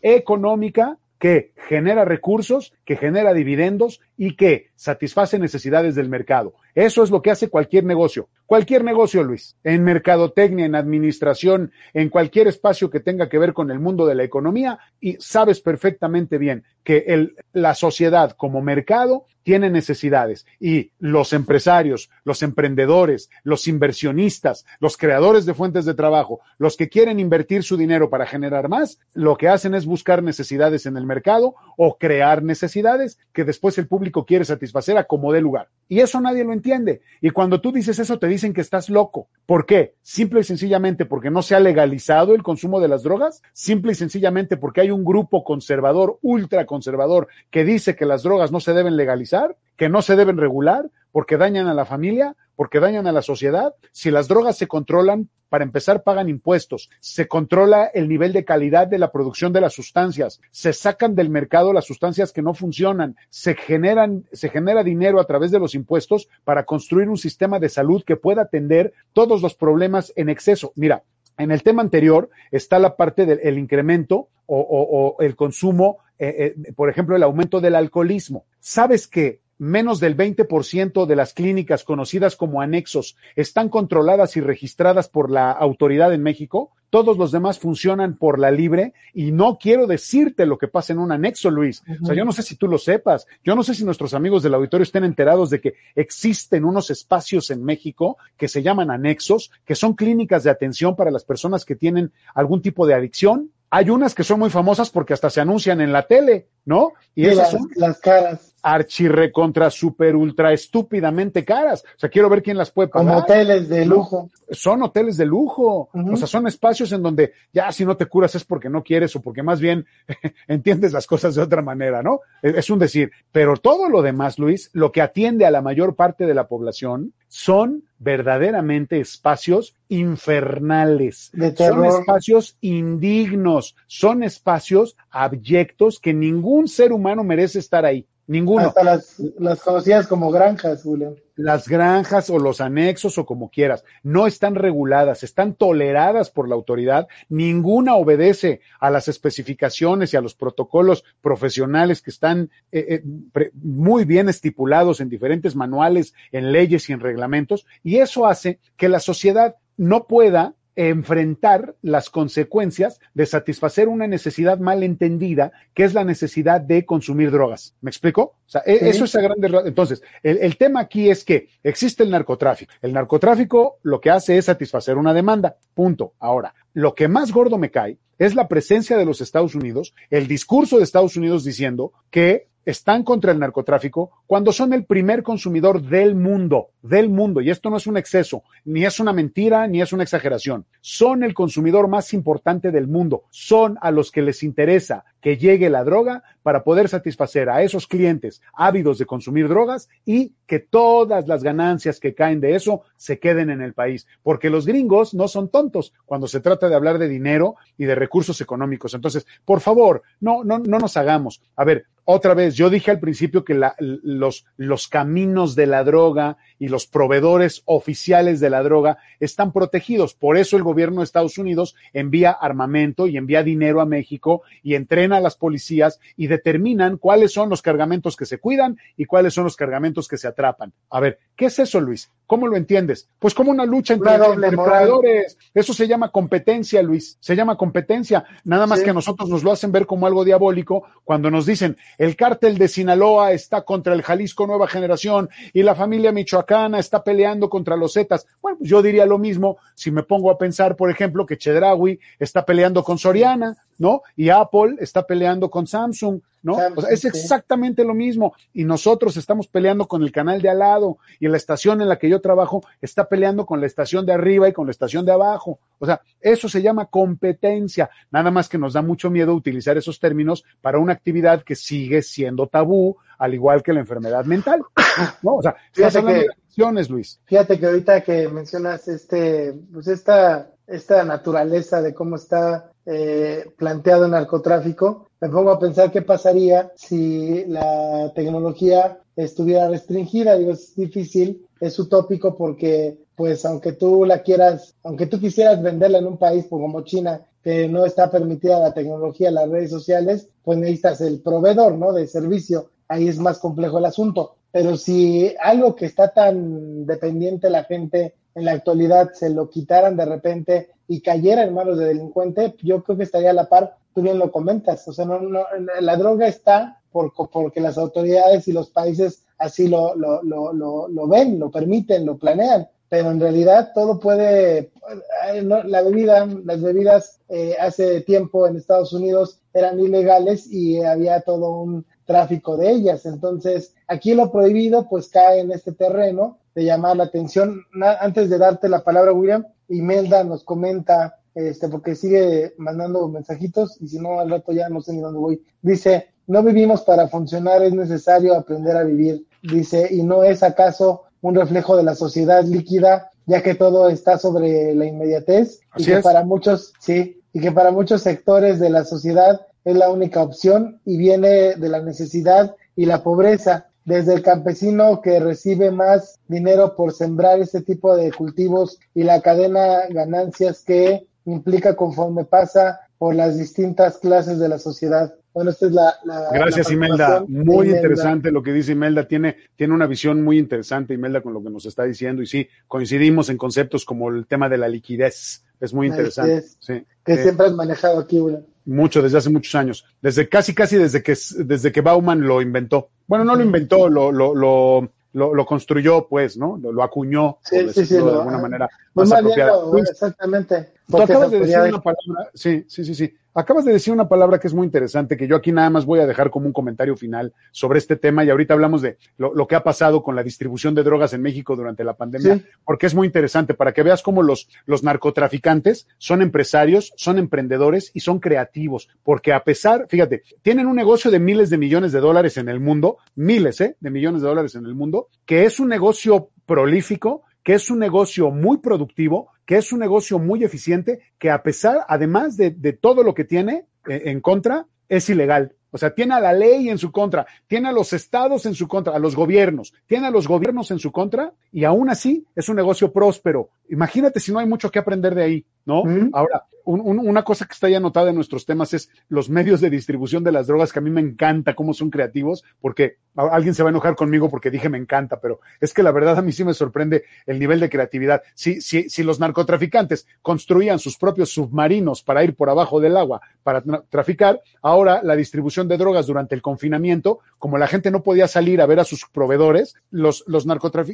económica que genera recursos, que genera dividendos y que satisface necesidades del mercado. Eso es lo que hace cualquier negocio. Cualquier negocio, Luis, en mercadotecnia, en administración, en cualquier espacio que tenga que ver con el mundo de la economía, y sabes perfectamente bien que la sociedad como mercado tiene necesidades y los empresarios, los emprendedores, los inversionistas, los creadores de fuentes de trabajo, los que quieren invertir su dinero para generar más, lo que hacen es buscar necesidades en el mercado o crear necesidades que después el público quiere satisfacer a como dé lugar. Y eso nadie lo entiende. Y cuando tú dices eso, te dicen que estás loco. ¿Por qué? Simple y sencillamente porque no se ha legalizado el consumo de las drogas. Simple y sencillamente porque hay un grupo conservador, ultra conservador, que dice que las drogas no se deben legalizar, que no se deben regular, porque dañan a la familia, porque dañan a la sociedad. Si las drogas se controlan, para empezar, pagan impuestos, se controla el nivel de calidad de la producción de las sustancias, se sacan del mercado las sustancias que no funcionan, se generan, se genera dinero a través de los impuestos para construir un sistema de salud que pueda atender todos los problemas en exceso. Mira, en el tema anterior está la parte del incremento o, el consumo, eh, eh, por ejemplo, el aumento del alcoholismo. ¿Sabes que menos del 20% de las clínicas conocidas como anexos están controladas y registradas por la autoridad en México. Todos los demás funcionan por la libre y no quiero decirte lo que pasa en un anexo, Luis. Uh -huh. O sea, yo no sé si tú lo sepas. Yo no sé si nuestros amigos del auditorio estén enterados de que existen unos espacios en México que se llaman anexos, que son clínicas de atención para las personas que tienen algún tipo de adicción. Hay unas que son muy famosas porque hasta se anuncian en la tele, ¿no? Y, y esas las, son las caras archirre contra super ultra estúpidamente caras. O sea, quiero ver quién las puede pagar. Como hoteles de lujo. Son hoteles de lujo. Uh -huh. O sea, son espacios en donde ya si no te curas es porque no quieres o porque más bien entiendes las cosas de otra manera, ¿no? Es un decir. Pero todo lo demás, Luis, lo que atiende a la mayor parte de la población, son verdaderamente espacios infernales. De son espacios indignos, son espacios abyectos que ningún ser humano merece estar ahí. Ninguno. Hasta las, las conocidas como granjas, Julián. Las granjas o los anexos o como quieras, no están reguladas, están toleradas por la autoridad. Ninguna obedece a las especificaciones y a los protocolos profesionales que están eh, eh, pre- muy bien estipulados en diferentes manuales, en leyes y en reglamentos. Y eso hace que la sociedad no pueda enfrentar las consecuencias de satisfacer una necesidad mal entendida, que es la necesidad de consumir drogas. ¿Me explico? O sea, e- Sí. eso es a grandes. Entonces, el, el tema aquí es que existe el narcotráfico. El narcotráfico lo que hace es satisfacer una demanda. Punto. Ahora, lo que más gordo me cae es la presencia de los Estados Unidos, el discurso de Estados Unidos diciendo que están contra el narcotráfico cuando son el primer consumidor del mundo, del mundo. Y esto no es un exceso, ni es una mentira, ni es una exageración. Son el consumidor más importante del mundo. Son a los que les interesa que llegue la droga para poder satisfacer a esos clientes ávidos de consumir drogas y que todas las ganancias que caen de eso se queden en el país. Porque los gringos no son tontos cuando se trata de hablar de dinero y de recursos económicos. Entonces, por favor, no, no, no nos hagamos. A ver, otra vez, yo dije al principio que la- los, los caminos de la droga y los proveedores oficiales de la droga están protegidos. Por eso el gobierno de Estados Unidos envía armamento y envía dinero a México y entrena a las policías y determinan cuáles son los cargamentos que se cuidan y cuáles son los cargamentos que se atrapan. A ver, ¿qué es eso, Luis? ¿Cómo lo entiendes? Pues como una lucha entre, Una entre proveedores. Eso se llama competencia, Luis. Se llama competencia. Nada más Sí. que a nosotros nos lo hacen ver como algo diabólico cuando nos dicen el cártel de Sinaloa está contra el Jalisco Nueva Generación y la familia michoacana está peleando contra los Zetas. Bueno, pues yo diría lo mismo si me pongo a pensar, por ejemplo, que Chedraui está peleando con Soriana, ¿no? Y Apple está peleando con Samsung, ¿no? Samsung, O sea, es sí. exactamente lo mismo. Y nosotros estamos peleando con el canal de al lado y la estación en la que yo trabajo está peleando con la estación de arriba y con la estación de abajo. O sea, eso se llama competencia. Nada más que nos da mucho miedo utilizar esos términos para una actividad que sigue siendo tabú, al igual que la enfermedad mental. ¿No? O sea, estás Fíjate hablando que- de acciones, Luis. Fíjate que ahorita que mencionas este, pues esta, esta naturaleza de cómo está eh, planteado el narcotráfico, me pongo a pensar qué pasaría si la tecnología estuviera restringida. Digo, es difícil, es utópico porque, pues, aunque tú la quieras, aunque tú quisieras venderla en un país pues, como China, que no está permitida la tecnología, las redes sociales, pues necesitas el proveedor, ¿no? De servicio. Ahí es más complejo el asunto. Pero si algo que está tan dependiente la gente en la actualidad se lo quitaran de repente y cayera en manos de delincuente, yo creo que estaría a la par, tú bien lo comentas, o sea, no, no, la droga está por, porque las autoridades y los países así lo, lo, lo, lo, ven, lo permiten, lo planean, pero en realidad todo puede, eh, la bebida, las bebidas eh, hace tiempo en Estados Unidos eran ilegales y había todo un tráfico de ellas. Entonces, aquí lo prohibido pues cae en este terreno de llamar la atención. Antes de darte la palabra, William, Imelda nos comenta, este, porque sigue mandando mensajitos y si no al rato ya no sé ni dónde voy. Dice, no vivimos para funcionar, es necesario aprender a vivir. Dice, y no es acaso un reflejo de la sociedad líquida, ya que todo está sobre la inmediatez y que es. para muchos, sí, y que para muchos sectores de la sociedad es la única opción y viene de la necesidad y la pobreza. Desde el campesino que recibe más dinero por sembrar este tipo de cultivos y la cadena ganancias que implica conforme pasa por las distintas clases de la sociedad. Bueno, esta es la... la- Gracias, la Imelda. Muy Imelda. interesante lo que dice Imelda. Tiene, tiene una visión muy interesante, Imelda, con lo que nos está diciendo. Y sí, coincidimos en conceptos como el tema de la liquidez. Es muy La interesante. liquidez. Sí. Que Eh, siempre has manejado aquí, William. Mucho, desde hace muchos años. Desde casi, casi desde que, desde que Bauman lo inventó. Bueno, no lo inventó, lo, lo, lo, lo, lo construyó, pues, ¿no? Lo, lo acuñó, Sí, por sí, sí, decirlo de alguna manera Pues más bien apropiada. Luis, exactamente. Tú acabas de decir una palabra, sí, sí, sí, sí. Acabas de decir una palabra que es muy interesante, que yo aquí nada más voy a dejar como un comentario final sobre este tema y ahorita hablamos de lo, lo que ha pasado con la distribución de drogas en México durante la pandemia, Sí. porque es muy interesante para que veas cómo los, los narcotraficantes son empresarios, son emprendedores y son creativos, porque a pesar, fíjate, tienen un negocio de miles de millones de dólares en el mundo, miles, ¿eh? De millones de dólares en el mundo, que es un negocio prolífico, que es un negocio muy productivo, que es un negocio muy eficiente, que a pesar, además de, de todo lo que tiene eh, en contra, es ilegal. O sea, tiene a la ley en su contra, tiene a los estados en su contra, a los gobiernos, tiene a los gobiernos en su contra y aún así es un negocio próspero. Imagínate si no hay mucho que aprender de ahí, ¿no? Ahora, un, un, una cosa que está ya anotada en nuestros temas es los medios de distribución de las drogas, que a mí me encanta cómo son creativos, porque alguien se va a enojar conmigo porque dije me encanta, pero es que la verdad a mí sí me sorprende el nivel de creatividad. Si, si, si los narcotraficantes construían sus propios submarinos para ir por abajo del agua para traficar, ahora la distribución de drogas durante el confinamiento, como la gente no podía salir a ver a sus proveedores, los, los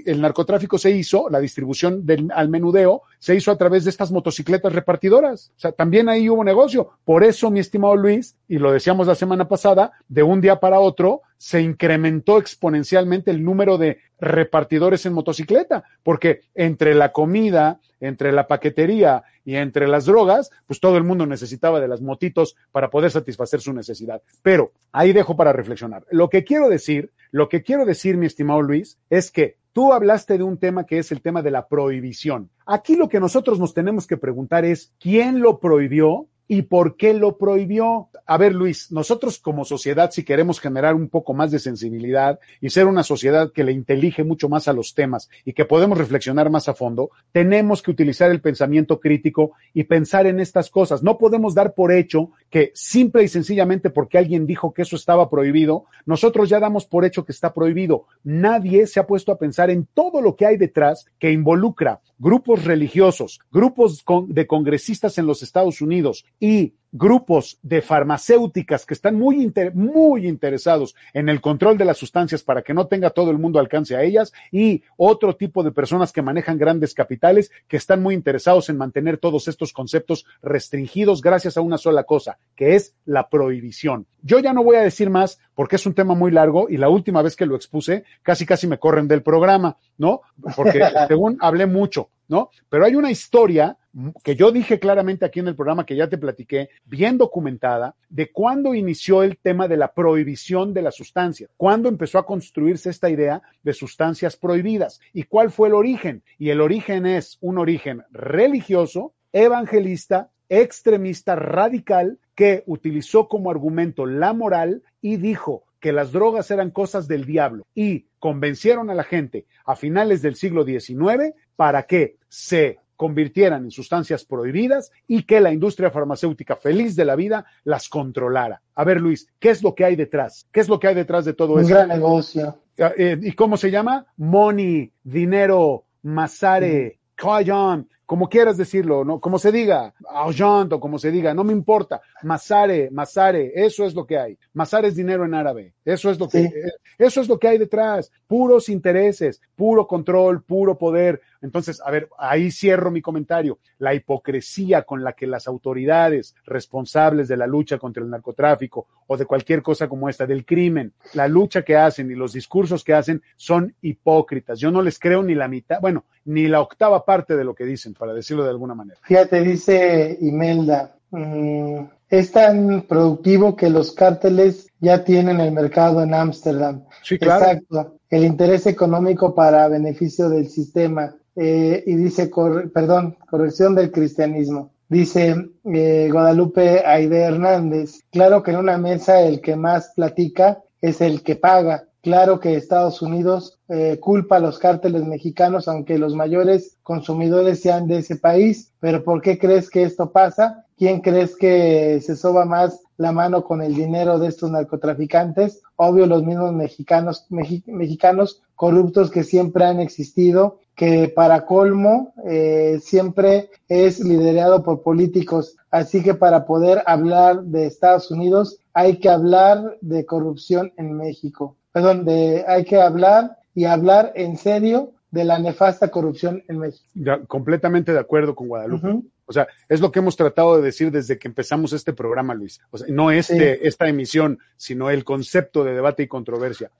el narcotráfico se hizo, la distribución del, al menudeo se hizo a través de estas motocicletas repartidoras. O sea, también ahí hubo negocio. Por eso, mi estimado Luis, y lo decíamos la semana pasada, de un día para otro se incrementó exponencialmente el número de repartidores en motocicleta, porque entre la comida, entre la paquetería y entre las drogas, pues todo el mundo necesitaba de las motitos para poder satisfacer su necesidad. Pero ahí dejo para reflexionar. Lo que quiero decir, lo que quiero decir, mi estimado Luis, es que tú hablaste de un tema que es el tema de la prohibición. Aquí lo que nosotros nos tenemos que preguntar es, ¿quién lo prohibió? ¿Y por qué lo prohibió? A ver, Luis, nosotros como sociedad, si queremos generar un poco más de sensibilidad y ser una sociedad que le intelige mucho más a los temas y que podemos reflexionar más a fondo, tenemos que utilizar el pensamiento crítico y pensar en estas cosas. No podemos dar por hecho que simple y sencillamente porque alguien dijo que eso estaba prohibido, nosotros ya damos por hecho que está prohibido. Nadie se ha puesto a pensar en todo lo que hay detrás que involucra grupos religiosos, grupos de congresistas en los Estados Unidos, y grupos de farmacéuticas que están muy, inter muy interesados en el control de las sustancias para que no tenga todo el mundo alcance a ellas y otro tipo de personas que manejan grandes capitales que están muy interesados en mantener todos estos conceptos restringidos gracias a una sola cosa, que es la prohibición. Yo ya no voy a decir más porque es un tema muy largo y la última vez que lo expuse casi casi me corren del programa, ¿no? Porque según hablé mucho, ¿no? Pero hay una historia que yo dije claramente aquí en el programa que ya te platiqué, bien documentada, de cuándo inició el tema de la prohibición de las sustancias, cuándo empezó a construirse esta idea de sustancias prohibidas y cuál fue el origen. Y el origen es un origen religioso, evangelista, extremista, radical, que utilizó como argumento la moral y dijo que las drogas eran cosas del diablo y convencieron a la gente a finales del siglo XIX para que se convirtieran en sustancias prohibidas y que la industria farmacéutica feliz de la vida las controlara. A ver, Luis, ¿qué es lo que hay detrás? ¿Qué es lo que hay detrás de todo eso? Un gran negocio. Eh, ¿Y cómo se llama? Money, dinero, masare, mm como quieras decirlo, ¿no? Como se diga, Argent o como se diga, no me importa. Masare, Masare, eso es lo que hay. Masare es dinero en árabe. Eso es lo que, sí. eso es lo que hay detrás. Puros intereses, puro control, puro poder. Entonces, a ver, ahí cierro mi comentario. La hipocresía con la que las autoridades responsables de la lucha contra el narcotráfico o de cualquier cosa como esta, del crimen, la lucha que hacen y los discursos que hacen son hipócritas. Yo no les creo ni la mitad, bueno, ni la octava parte de lo que dicen, para decirlo de alguna manera. Fíjate, dice Imelda, mmm, es tan productivo que los cárteles ya tienen el mercado en Ámsterdam. Sí, claro. Exacto. El interés económico para beneficio del sistema. Eh, y dice, cor perdón, corrección del cristianismo. Dice eh, Guadalupe Aide Hernández, claro que en una mesa el que más platica es el que paga. Claro que Estados Unidos eh, culpa a los cárteles mexicanos, aunque los mayores consumidores sean de ese país. Pero ¿por qué crees que esto pasa? ¿Quién crees que se soba más la mano con el dinero de estos narcotraficantes? Obvio, los mismos mexicanos, mexi mexicanos corruptos que siempre han existido, que para colmo eh, siempre es liderado por políticos. Así que para poder hablar de Estados Unidos hay que hablar de corrupción en México. Perdón, de, hay que hablar y hablar en serio de la nefasta corrupción en México. Ya, completamente de acuerdo con Guadalupe. Uh -huh. O sea, es lo que hemos tratado de decir desde que empezamos este programa, Luis. O sea, no este, sí. esta emisión, sino el concepto de debate y controversia.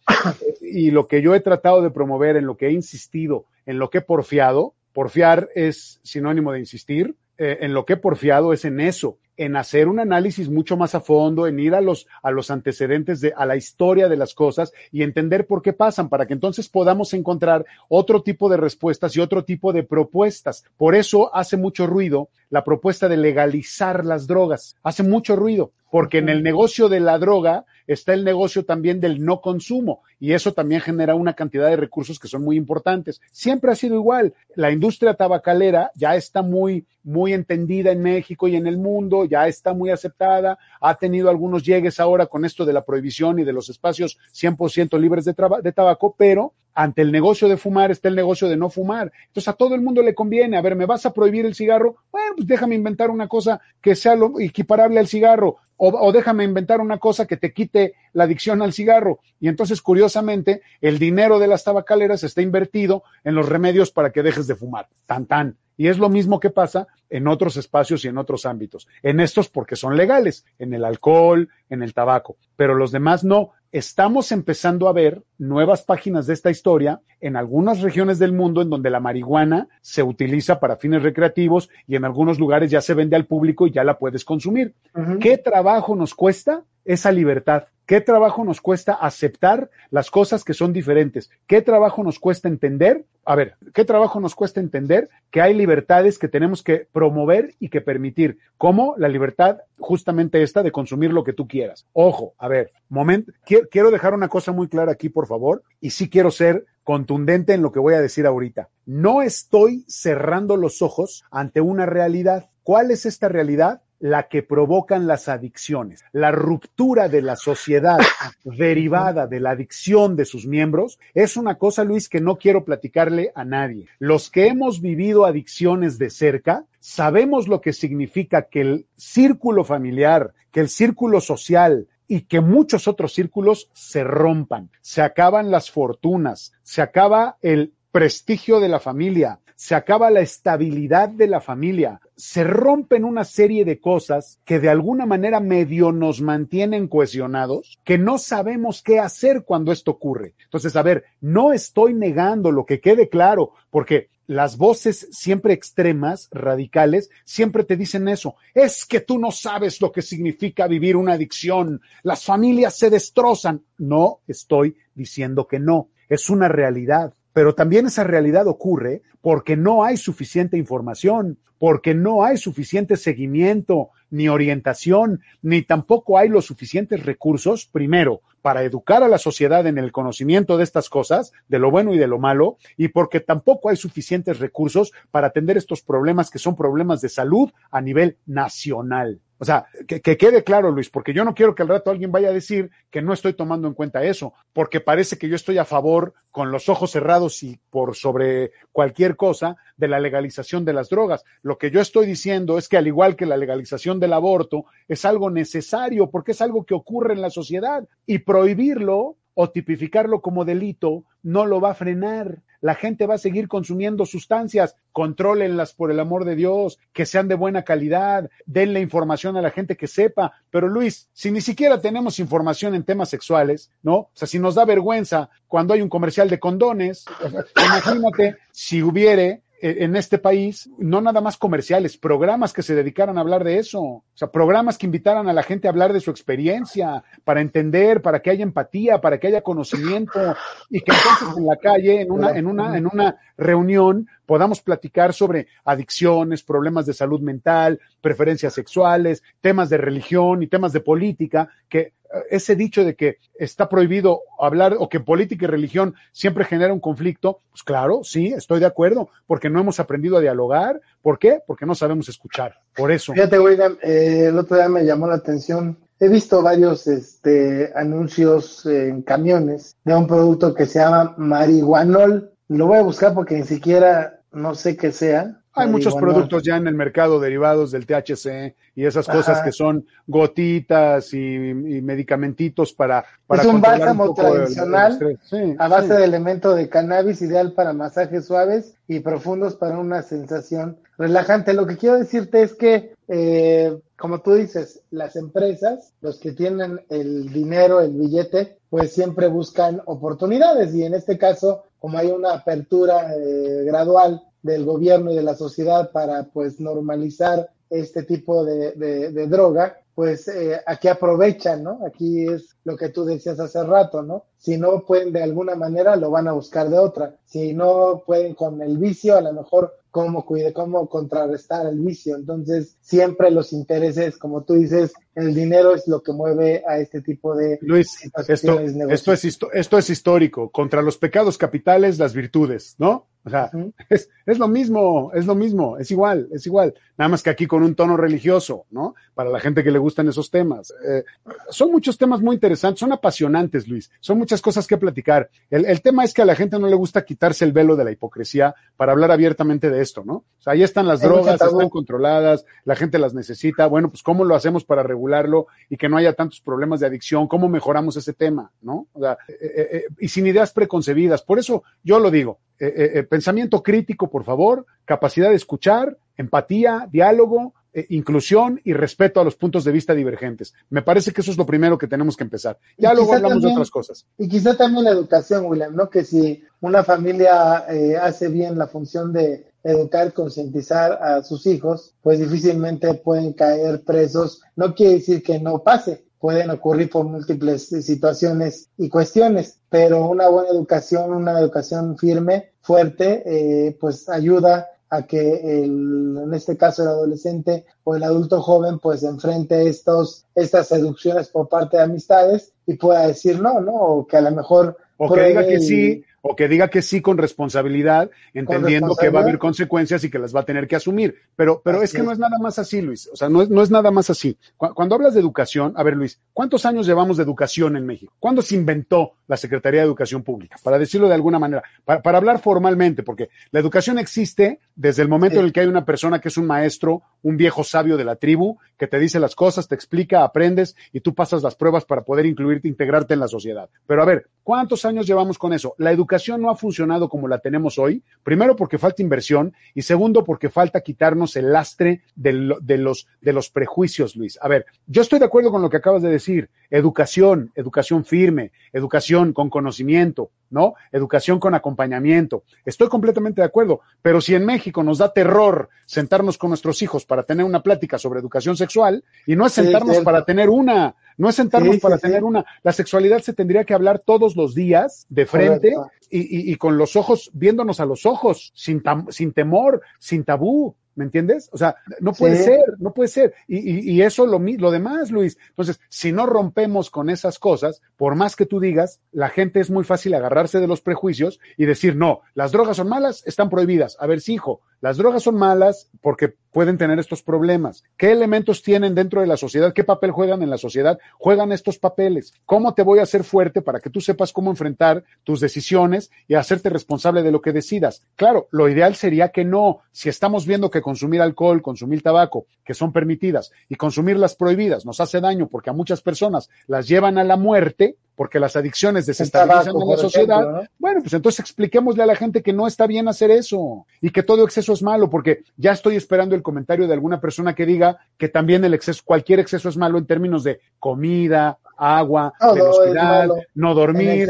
y lo que yo he tratado de promover, en lo que he insistido, en lo que he porfiado, porfiar es sinónimo de insistir, eh, en lo que he porfiado es en eso, en hacer un análisis mucho más a fondo, en ir a los, a los antecedentes de, a la historia de las cosas y entender por qué pasan, para que entonces podamos encontrar otro tipo de respuestas y otro tipo de propuestas. Por eso hace mucho ruido la propuesta de legalizar las drogas. Hace mucho ruido, porque en el negocio de la droga está el negocio también del no consumo y eso también genera una cantidad de recursos que son muy importantes. Siempre ha sido igual. La industria tabacalera ya está muy, muy entendida en México y en el mundo, ya está muy aceptada, ha tenido algunos llegues ahora con esto de la prohibición y de los espacios 100% libres de, de tabaco, pero ante el negocio de fumar está el negocio de no fumar. Entonces a todo el mundo le conviene, a ver, ¿me vas a prohibir el cigarro? Bueno, pues déjame inventar una cosa que sea lo equiparable al cigarro o, déjame inventar una cosa que te quite la adicción al cigarro. Y entonces, curiosamente, el dinero de las tabacaleras está invertido en los remedios para que dejes de fumar. Tan, tan. Y es lo mismo que pasa en otros espacios y en otros ámbitos. En estos porque son legales, en el alcohol, en el tabaco, pero los demás no. Estamos empezando a ver nuevas páginas de esta historia en algunas regiones del mundo en donde la marihuana se utiliza para fines recreativos y en algunos lugares ya se vende al público y ya la puedes consumir. ¿Qué trabajo nos cuesta esa libertad? ¿Qué trabajo nos cuesta aceptar las cosas que son diferentes? ¿Qué trabajo nos cuesta entender? A ver, ¿qué trabajo nos cuesta entender que hay libertades que tenemos que promover y que permitir? Como la libertad justamente esta de consumir lo que tú quieras. Ojo, a ver, momento, quiero dejar una cosa muy clara aquí, por favor, y sí quiero ser contundente en lo que voy a decir ahorita. No estoy cerrando los ojos ante una realidad. ¿Cuál es esta realidad? La que provocan las adicciones. La ruptura de la sociedad derivada de la adicción de sus miembros es una cosa, Luis, que no quiero platicarle a nadie. Los que hemos vivido adicciones de cerca, sabemos lo que significa que el círculo familiar, que el círculo social, y que muchos otros círculos se rompan. Se acaban las fortunas, se acaba el prestigio de la familia, se acaba la estabilidad de la familia, se rompen una serie de cosas que de alguna manera medio nos mantienen cohesionados, que no sabemos qué hacer cuando esto ocurre. Entonces, a ver, no estoy negando lo que quede claro, porque las voces siempre extremas, radicales, siempre te dicen eso. Es que tú no sabes lo que significa vivir una adicción. Las familias se destrozan. No estoy diciendo que no. Es una realidad. Pero también esa realidad ocurre porque no hay suficiente información, porque no hay suficiente seguimiento, ni orientación, ni tampoco hay los suficientes recursos, primero, para educar a la sociedad en el conocimiento de estas cosas, de lo bueno y de lo malo, y porque tampoco hay suficientes recursos para atender estos problemas que son problemas de salud a nivel nacional. O sea, que, quede claro, Luis, porque yo no quiero que al rato alguien vaya a decir que no estoy tomando en cuenta eso, porque parece que yo estoy a favor, con los ojos cerrados y por sobre cualquier cosa, de la legalización de las drogas. Lo que yo estoy diciendo es que al igual que la legalización del aborto, es algo necesario porque es algo que ocurre en la sociedad y prohibirlo o tipificarlo como delito no lo va a frenar. La gente va a seguir consumiendo sustancias, contrólenlas por el amor de Dios, que sean de buena calidad, denle información a la gente que sepa. Pero Luis, si ni siquiera tenemos información en temas sexuales, ¿no? O sea, si nos da vergüenza cuando hay un comercial de condones, imagínate si hubiere en este país, no nada más comerciales, programas que se dedicaran a hablar de eso, o sea, programas que invitaran a la gente a hablar de su experiencia, para entender, para que haya empatía, para que haya conocimiento y que entonces en la calle, en una, en una, en una reunión, podamos platicar sobre adicciones, problemas de salud mental, preferencias sexuales, temas de religión y temas de política, que ese dicho de que está prohibido hablar o que política y religión siempre genera un conflicto, pues claro, sí, estoy de acuerdo, porque no hemos aprendido a dialogar. ¿Por qué? Porque no sabemos escuchar. Por eso. Fíjate, William, eh, el otro día me llamó la atención. He visto varios este, anuncios en camiones de un producto que se llama marihuanol. Lo voy a buscar porque ni siquiera no sé qué sea. Hay muchos productos ya en el mercado derivados del THC y esas cosas que son gotitas y, medicamentitos para, para Es un bálsamo tradicional a base de elemento de cannabis, ideal para masajes suaves y profundos para una sensación relajante. Lo que quiero decirte es que, eh, como tú dices, las empresas, los que tienen el dinero, el billete, pues siempre buscan oportunidades y en este caso, como hay una apertura eh, gradual del gobierno y de la sociedad para pues normalizar este tipo de, de, droga, pues eh, aquí aprovechan, ¿no? Aquí es lo que tú decías hace rato, ¿no? Si no pueden de alguna manera, lo van a buscar de otra. Si no pueden con el vicio, a lo mejor cómo, cuide, cómo contrarrestar el vicio. Entonces, siempre los intereses, como tú dices, el dinero es lo que mueve a este tipo de Luis, esto, esto, es, esto es histórico. Contra los pecados capitales, las virtudes, ¿no? O sea, es, es, lo mismo, es lo mismo, es igual, es igual. Nada más que aquí con un tono religioso, ¿no? Para la gente que le gustan esos temas. Eh, son muchos temas muy interesantes, son apasionantes, Luis. Son muchas cosas que platicar. El, el, tema es que a la gente no le gusta quitarse el velo de la hipocresía para hablar abiertamente de esto, ¿no? O sea, ahí están las drogas, están controladas, la gente las necesita. Bueno, pues ¿cómo lo hacemos para regularlo y que no haya tantos problemas de adicción? ¿Cómo mejoramos ese tema, ¿no? O sea, eh, eh, y sin ideas preconcebidas. Por eso yo lo digo, eh, eh, eh, pensamiento crítico, por favor, capacidad de escuchar, empatía, diálogo, inclusión y respeto a los puntos de vista divergentes. Me parece que eso es lo primero que tenemos que empezar. Ya luego hablamos de otras cosas. Y quizá también la educación, William, ¿no? Que si una familia hace bien la función de educar, concientizar a sus hijos, pues difícilmente pueden caer presos. No quiere decir que no pase, pueden ocurrir por múltiples situaciones y cuestiones, pero una buena educación, una educación firme, fuerte, eh, pues ayuda a que el, en este caso el adolescente o el adulto joven pues enfrente estos, estas seducciones por parte de amistades y pueda decir no, ¿no? O que a lo mejor... O que diga que sí, o que diga que sí con responsabilidad, entendiendo que va a haber consecuencias y que las va a tener que asumir. Pero, pero es que no es nada más así, Luis. O sea, no es, no es nada más así. Cuando hablas de educación, a ver, Luis, ¿cuántos años llevamos de educación en México? ¿Cuándo se inventó la Secretaría de Educación Pública? Para decirlo de alguna manera, para, para hablar formalmente, porque la educación existe desde el momento en el que hay una persona que es un maestro, un viejo sabio de la tribu, que te dice las cosas, te explica, aprendes y tú pasas las pruebas para poder incluirte, integrarte en la sociedad. Pero a ver, ¿cuántos años llevamos con eso? La educación no ha funcionado como la tenemos hoy, primero porque falta inversión y segundo porque falta quitarnos el lastre de, los, de los prejuicios, Luis. A ver, yo estoy de acuerdo con lo que acabas de decir, educación, educación firme, educación con conocimiento, ¿no? Educación con acompañamiento. Estoy completamente de acuerdo, pero si en México nos da terror sentarnos con nuestros hijos para tener una plática sobre educación sexual, y no es sentarnos para tener una, no es sentarnos para tener una, la sexualidad se tendría que hablar todos los días de frente y, y, con los ojos, viéndonos a los ojos, sin, sin temor, sin tabú. ¿Me entiendes? O sea, no puede ser, no puede ser. Y, y, y, eso lo, lo demás, Luis. Entonces, si no rompemos con esas cosas, por más que tú digas, la gente es muy fácil agarrarse de los prejuicios y decir, no, las drogas son malas, están prohibidas. A ver, sí, hijo, las drogas son malas porque pueden tener estos problemas. ¿Qué elementos tienen dentro de la sociedad? ¿Qué papel juegan en la sociedad? Juegan estos papeles. ¿Cómo te voy a hacer fuerte para que tú sepas cómo enfrentar tus decisiones y hacerte responsable de lo que decidas? Claro, lo ideal sería que no. Si estamos viendo que consumir alcohol, consumir tabaco, que son permitidas, y consumir las prohibidas nos hace daño porque a muchas personas las llevan a la muerte, porque las adicciones desestabilizan a la sociedad. Bueno, pues entonces expliquémosle a la gente que no está bien hacer eso y que todo exceso es malo, porque ya estoy esperando el comentario de alguna persona que diga que también el exceso, cualquier exceso es malo en términos de comida, agua, velocidad, no dormir.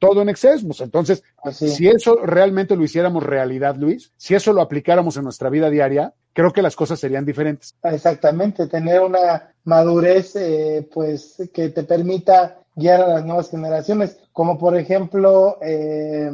todo en exceso. Pues entonces, si eso realmente lo hiciéramos realidad, Luis, si eso lo aplicáramos en nuestra vida diaria, creo que las cosas serían diferentes. Exactamente, tener una madurez, eh, pues, que te permita guiar a las nuevas generaciones, como por ejemplo eh,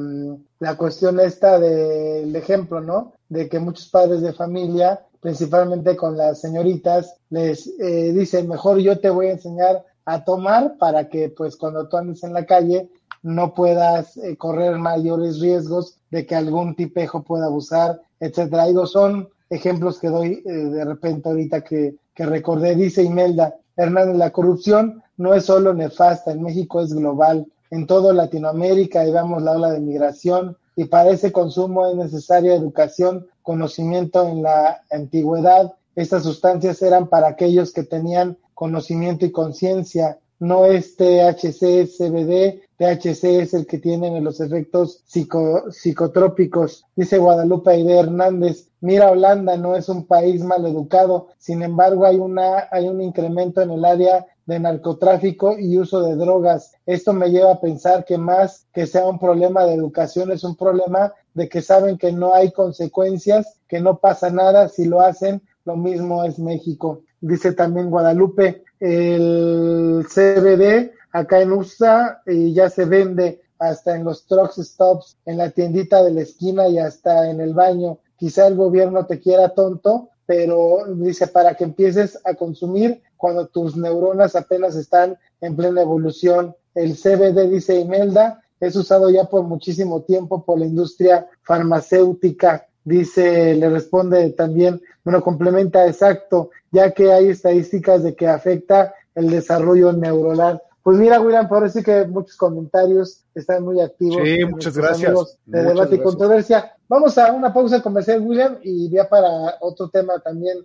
la cuestión esta del ejemplo, ¿no? De que muchos padres de familia, principalmente con las señoritas, les eh, dicen, mejor yo te voy a enseñar a tomar para que pues cuando tú andes en la calle no puedas eh, correr mayores riesgos de que algún tipejo pueda abusar, etcétera. Digo, son ejemplos que doy de repente ahorita que, que recordé, dice Imelda, Hernández, la corrupción no es solo nefasta, en México es global. En toda Latinoamérica y vamos la ola de migración y para ese consumo es necesaria educación, conocimiento en la antigüedad. Estas sustancias eran para aquellos que tenían conocimiento y conciencia, no es THC, CBD, THC es el que tienen los efectos psicotrópicos. Dice Guadalupe Aide Hernández, mira Holanda no es un país mal educado, sin embargo hay un incremento en el área de narcotráfico y uso de drogas. Esto me lleva a pensar que más que sea un problema de educación es un problema de que saben que no hay consecuencias, que no pasa nada si lo hacen lo mismo es México. Dice también Guadalupe, el CBD acá en USA y ya se vende hasta en los truck stops, en la tiendita de la esquina y hasta en el baño. Quizá el gobierno te quiera tonto, pero dice para que empieces a consumir cuando tus neuronas apenas están en plena evolución. El CBD, dice Imelda, es usado ya por muchísimo tiempo por la industria farmacéutica. Dice, le responde también, bueno, complementa exacto, ya que hay estadísticas de que afecta el desarrollo neuronal. Pues mira, William, por sí que muchos comentarios están muy activos. Sí, muchas gracias. De debate y controversia. Vamos a una pausa comercial, William, y ya para otro tema también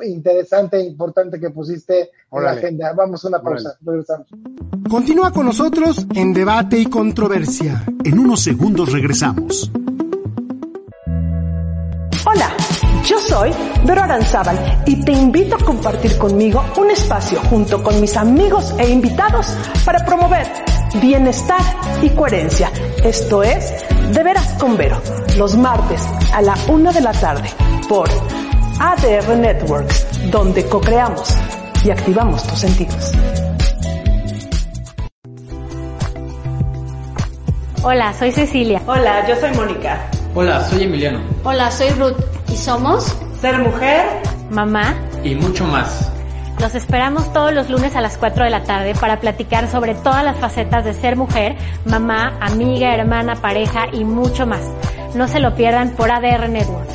interesante e importante que pusiste en la agenda. Vamos a una pausa. Regresamos. Continúa con nosotros en debate y controversia. En unos segundos regresamos. Yo soy Vero Aranzábal y te invito a compartir conmigo un espacio junto con mis amigos e invitados para promover bienestar y coherencia. Esto es De Veras con Vero, los martes a la una de la tarde por ADR Networks, donde co-creamos y activamos tus sentidos. Hola, soy Cecilia. Hola, yo soy Mónica. Hola, soy Emiliano. Hola, soy Ruth. ¿Y somos? Ser mujer, mamá y mucho más. Los esperamos todos los lunes a las 4 de la tarde para platicar sobre todas las facetas de ser mujer, mamá, amiga, hermana, pareja y mucho más. No se lo pierdan por ADR Network.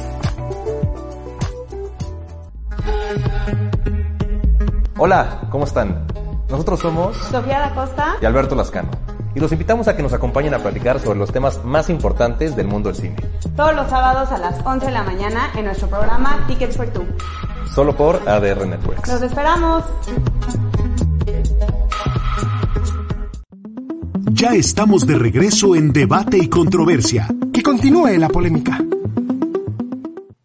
Hola, ¿cómo están? Nosotros somos Sofía da Costa y Alberto Lascano y los invitamos a que nos acompañen a platicar sobre los temas más importantes del mundo del cine. Todos los sábados a las 11 de la mañana en nuestro programa Tickets for Two. Solo por ADR Networks. Los esperamos. Ya estamos de regreso en Debate y Controversia. Que continúe la polémica.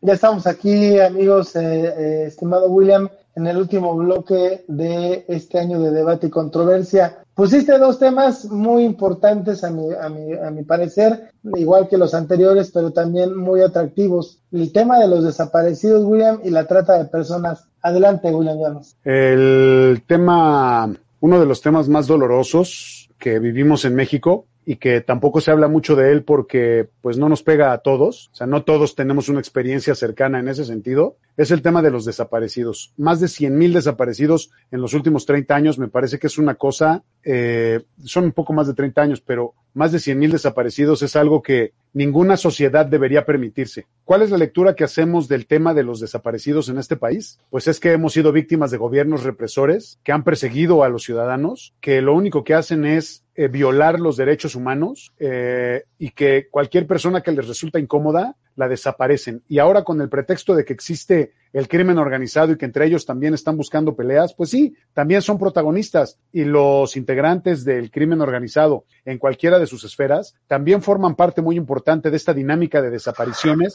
Ya estamos aquí, amigos, eh, eh, estimado William, en el último bloque de este año de debate y controversia. Pusiste dos temas muy importantes a mi, a mi, a mi parecer, igual que los anteriores, pero también muy atractivos. El tema de los desaparecidos, William, y la trata de personas. Adelante, William Llanos. El tema, uno de los temas más dolorosos que vivimos en México y que tampoco se habla mucho de él porque pues no nos pega a todos, o sea, no todos tenemos una experiencia cercana en ese sentido, es el tema de los desaparecidos. Más de 100 mil desaparecidos en los últimos 30 años me parece que es una cosa, eh, son un poco más de 30 años, pero más de 100 mil desaparecidos es algo que ninguna sociedad debería permitirse. ¿Cuál es la lectura que hacemos del tema de los desaparecidos en este país? Pues es que hemos sido víctimas de gobiernos represores que han perseguido a los ciudadanos, que lo único que hacen es eh, violar los derechos humanos eh, y que cualquier persona que les resulta incómoda la desaparecen. Y ahora con el pretexto de que existe el crimen organizado y que entre ellos también están buscando peleas, pues sí, también son protagonistas y los integrantes del crimen organizado en cualquiera de sus esferas también forman parte muy importante de esta dinámica de desapariciones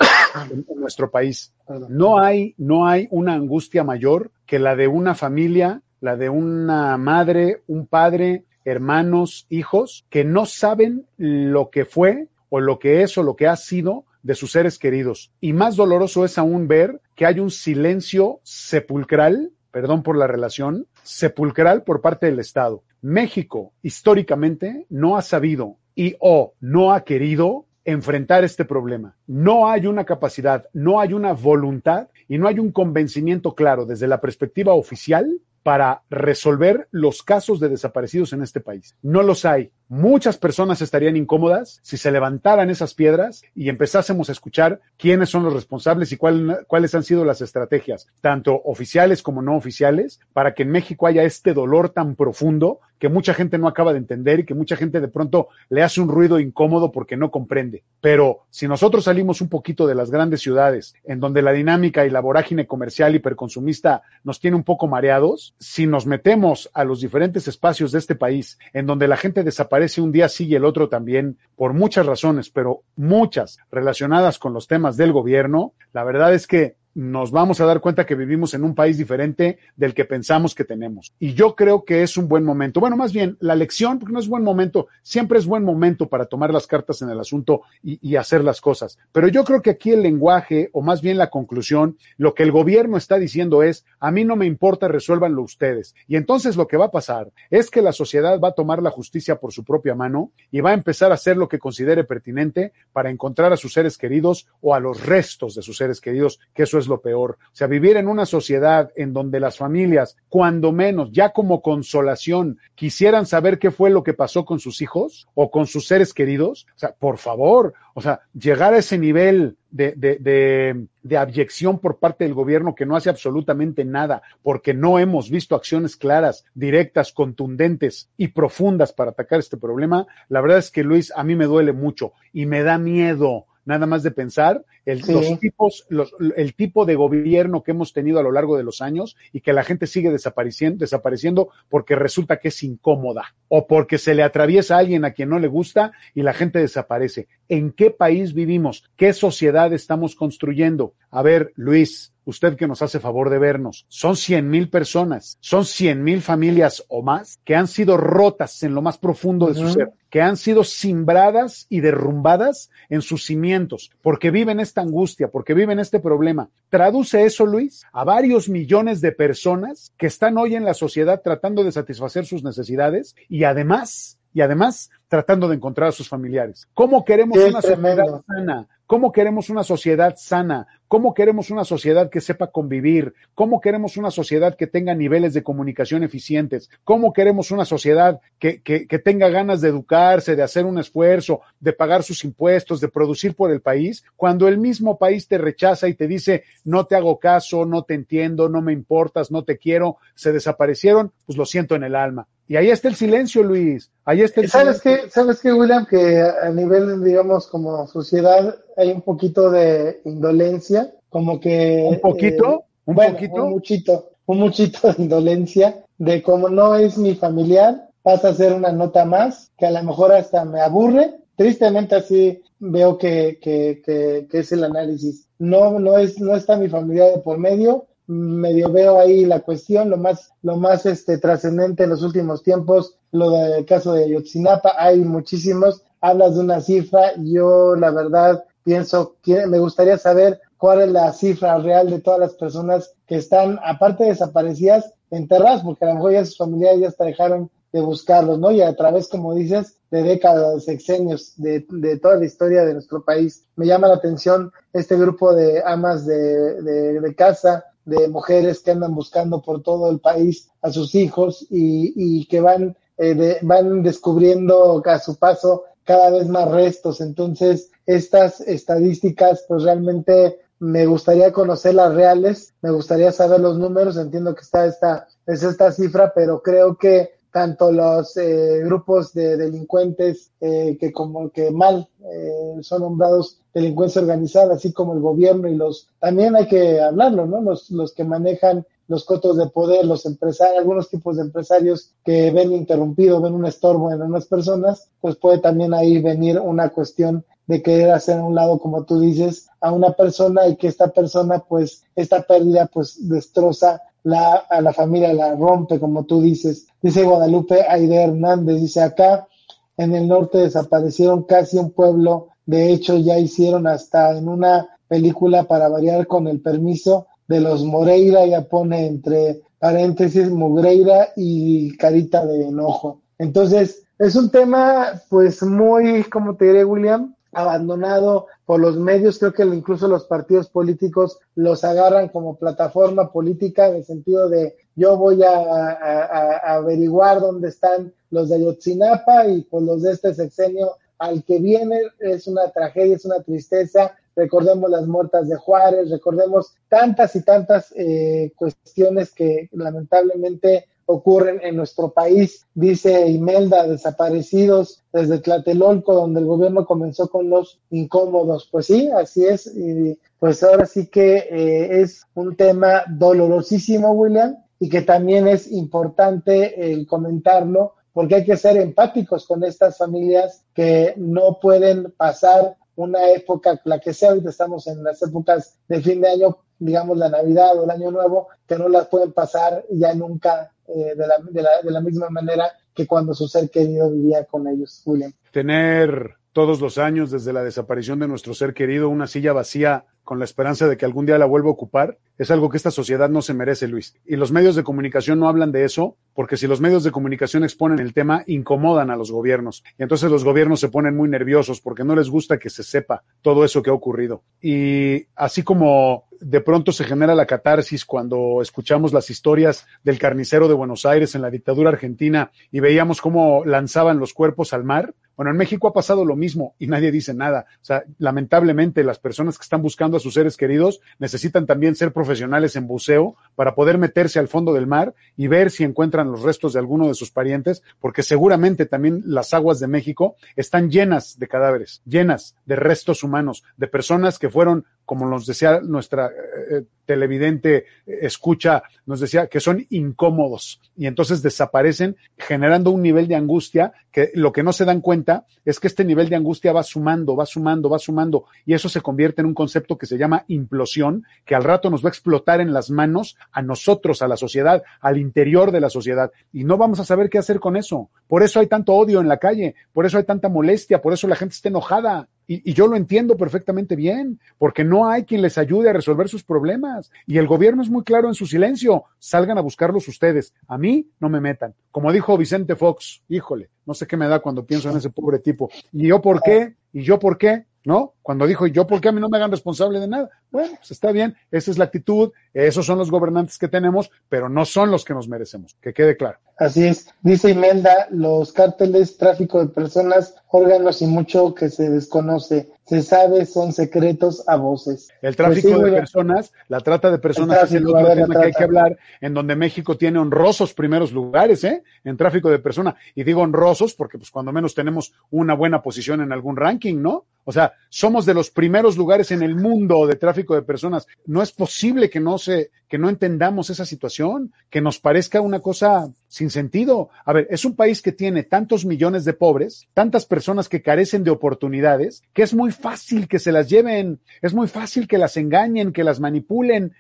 en, en nuestro país. No hay, no hay una angustia mayor que la de una familia, la de una madre, un padre, hermanos, hijos, que no saben lo que fue o lo que es o lo que ha sido de sus seres queridos. Y más doloroso es aún ver que hay un silencio sepulcral, perdón por la relación, sepulcral por parte del Estado. México históricamente no ha sabido y o no ha querido enfrentar este problema. No hay una capacidad, no hay una voluntad y no hay un convencimiento claro desde la perspectiva oficial para resolver los casos de desaparecidos en este país. No los hay. Muchas personas estarían incómodas si se levantaran esas piedras y empezásemos a escuchar quiénes son los responsables y cuál, cuáles han sido las estrategias, tanto oficiales como no oficiales, para que en México haya este dolor tan profundo que mucha gente no acaba de entender y que mucha gente de pronto le hace un ruido incómodo porque no comprende. Pero si nosotros salimos un poquito de las grandes ciudades, en donde la dinámica y la vorágine comercial hiperconsumista nos tiene un poco mareados, si nos metemos a los diferentes espacios de este país, en donde la gente desaparece un día sí y el otro también, por muchas razones, pero muchas relacionadas con los temas del gobierno, la verdad es que nos vamos a dar cuenta que vivimos en un país diferente del que pensamos que tenemos. Y yo creo que es un buen momento. Bueno, más bien, la lección, porque no es buen momento, siempre es buen momento para tomar las cartas en el asunto y, hacer las cosas. Pero yo creo que aquí el lenguaje, o más bien la conclusión, lo que el gobierno está diciendo es, a mí no me importa, resuélvanlo ustedes. Y entonces lo que va a pasar es que la sociedad va a tomar la justicia por su propia mano y va a empezar a hacer lo que considere pertinente para encontrar a sus seres queridos o a los restos de sus seres queridos, que eso es lo peor. O sea, vivir en una sociedad en donde las familias, cuando menos, ya como consolación, quisieran saber qué fue lo que pasó con sus hijos o con sus seres queridos, o sea, por favor, o sea, llegar a ese nivel de, de, de, de, abyección por parte del gobierno que no hace absolutamente nada, porque no hemos visto acciones claras, directas, contundentes y profundas para atacar este problema, la verdad es que Luis, a mí me duele mucho y me da miedo nada más de pensar el, sí. los tipos, los, el tipo de gobierno que hemos tenido a lo largo de los años y que la gente sigue desapareciendo, desapareciendo porque resulta que es incómoda o porque se le atraviesa a alguien a quien no le gusta y la gente desaparece. ¿En qué país vivimos? ¿Qué sociedad estamos construyendo? A ver, Luis, usted que nos hace favor de vernos, son cien mil personas, son cien mil familias o más que han sido rotas en lo más profundo de uh -huh. su ser, que han sido simbradas y derrumbadas en sus cimientos, porque viven esta angustia, porque viven este problema. Traduce eso, Luis, a varios millones de personas que están hoy en la sociedad tratando de satisfacer sus necesidades y además y además tratando de encontrar a sus familiares. ¿Cómo queremos Qué una tremendo. sociedad sana? ¿Cómo queremos una sociedad sana? ¿Cómo queremos una sociedad que sepa convivir? ¿Cómo queremos una sociedad que tenga niveles de comunicación eficientes? ¿Cómo queremos una sociedad que, que, que, tenga ganas de educarse, de hacer un esfuerzo, de pagar sus impuestos, de producir por el país, cuando el mismo país te rechaza y te dice, no te hago caso, no te entiendo, no me importas, no te quiero, se desaparecieron? Pues lo siento en el alma. Y ahí está el silencio, Luis. Ahí está el ¿Sabes silencio. qué, ¿Sabes qué, William? Que a nivel, digamos, como sociedad hay un poquito de indolencia, como que... ¿Un poquito? Eh, ¿Un bueno, poquito? Un muchito, un muchito de indolencia, de como no es mi familiar, pasa a ser una nota más, que a lo mejor hasta me aburre. Tristemente así veo que, que, que, que es el análisis. No, no, es, no está mi familiar de por medio, medio veo ahí la cuestión, lo más, lo más este, trascendente en los últimos tiempos, lo del caso de Ayotzinapa, hay muchísimos, hablas de una cifra, yo la verdad pienso que me gustaría saber cuál es la cifra real de todas las personas que están, aparte desaparecidas, enterradas, porque a lo mejor ya sus familiares ya hasta dejaron de buscarlos, ¿no? Y a través, como dices, de décadas, sexenios, de, de toda la historia de nuestro país. Me llama la atención este grupo de amas de, de, de casa, de mujeres que andan buscando por todo el país a sus hijos y, y que van, eh, de, van descubriendo a su paso cada vez más restos. Entonces, estas estadísticas, pues realmente me gustaría conocer las reales, me gustaría saber los números, entiendo que está esta, es esta cifra, pero creo que tanto los eh, grupos de delincuentes eh, que como que mal eh, son nombrados delincuencia organizada, así como el gobierno y los, también hay que hablarlo, ¿no? Los, los que manejan los cotos de poder, los empresarios, algunos tipos de empresarios que ven interrumpido, ven un estorbo en unas personas, pues puede también ahí venir una cuestión de querer hacer a un lado, como tú dices, a una persona y que esta persona, pues, esta pérdida, pues, destroza la, a la familia, la rompe, como tú dices. Dice Guadalupe Aide Hernández, dice acá, en el norte desaparecieron casi un pueblo, de hecho ya hicieron hasta en una película para variar con el permiso de los Moreira, ya pone entre paréntesis Mugreira y carita de enojo. Entonces, es un tema pues muy, como te diré William, abandonado por los medios, creo que incluso los partidos políticos los agarran como plataforma política en el sentido de yo voy a, averiguar dónde están los de Ayotzinapa y pues los de este sexenio al que viene es una tragedia, es una tristeza, recordemos las muertas de Juárez, recordemos tantas y tantas eh, cuestiones que lamentablemente ocurren en nuestro país. Dice Imelda, desaparecidos desde Tlatelolco, donde el gobierno comenzó con los incómodos. Pues sí, así es. Y pues ahora sí que eh, es un tema dolorosísimo, William, y que también es importante el comentarlo porque hay que ser empáticos con estas familias que no pueden pasar una época, la que sea, ahorita estamos en las épocas de fin de año, digamos la Navidad o el Año Nuevo, que no las pueden pasar ya nunca eh, de, la, de, la, de la misma manera que cuando su ser querido vivía con ellos, William. Tener todos los años desde la desaparición de nuestro ser querido una silla vacía con la esperanza de que algún día la vuelva a ocupar, es algo que esta sociedad no se merece, Luis. Y los medios de comunicación no hablan de eso, porque si los medios de comunicación exponen el tema, incomodan a los gobiernos. Y entonces los gobiernos se ponen muy nerviosos porque no les gusta que se sepa todo eso que ha ocurrido. Y así como de pronto se genera la catarsis cuando escuchamos las historias del carnicero de Buenos Aires en la dictadura argentina y veíamos cómo lanzaban los cuerpos al mar, bueno, en México ha pasado lo mismo y nadie dice nada. O sea, lamentablemente las personas que están buscando a sus seres queridos necesitan también ser profesionales en buceo para poder meterse al fondo del mar y ver si encuentran los restos de alguno de sus parientes, porque seguramente también las aguas de México están llenas de cadáveres, llenas de restos humanos, de personas que fueron como nos decía nuestra eh, televidente eh, escucha, nos decía que son incómodos y entonces desaparecen generando un nivel de angustia que lo que no se dan cuenta es que este nivel de angustia va sumando, va sumando, va sumando y eso se convierte en un concepto que se llama implosión, que al rato nos va a explotar en las manos a nosotros, a la sociedad, al interior de la sociedad y no vamos a saber qué hacer con eso. Por eso hay tanto odio en la calle, por eso hay tanta molestia, por eso la gente está enojada. Y, y, yo lo entiendo perfectamente bien, porque no hay quien les ayude a resolver sus problemas. Y el gobierno es muy claro en su silencio. Salgan a buscarlos ustedes. A mí no me metan. Como dijo Vicente Fox, híjole, no sé qué me da cuando pienso en ese pobre tipo. ¿Y yo por qué? ¿Y yo por qué? ¿No? Cuando dijo, ¿yo por qué a mí no me hagan responsable de nada? Bueno, pues está bien, esa es la actitud, esos son los gobernantes que tenemos, pero no son los que nos merecemos, que quede claro. Así es, dice Imelda, los cárteles, tráfico de personas, órganos y mucho que se desconoce, se sabe, son secretos a voces. El tráfico pues sí, de personas, la trata de personas es el otro ver, tema que hay que hablar, en donde México tiene honrosos primeros lugares, ¿eh? En tráfico de personas. Y digo honrosos porque pues cuando menos tenemos una buena posición en algún ranking, ¿no? O sea, somos de los primeros lugares en el mundo de tráfico de personas. No es posible que no se, que no entendamos esa situación, que nos parezca una cosa sin sentido. A ver, es un país que tiene tantos millones de pobres, tantas personas que carecen de oportunidades, que es muy fácil que se las lleven, es muy fácil que las engañen, que las manipulen,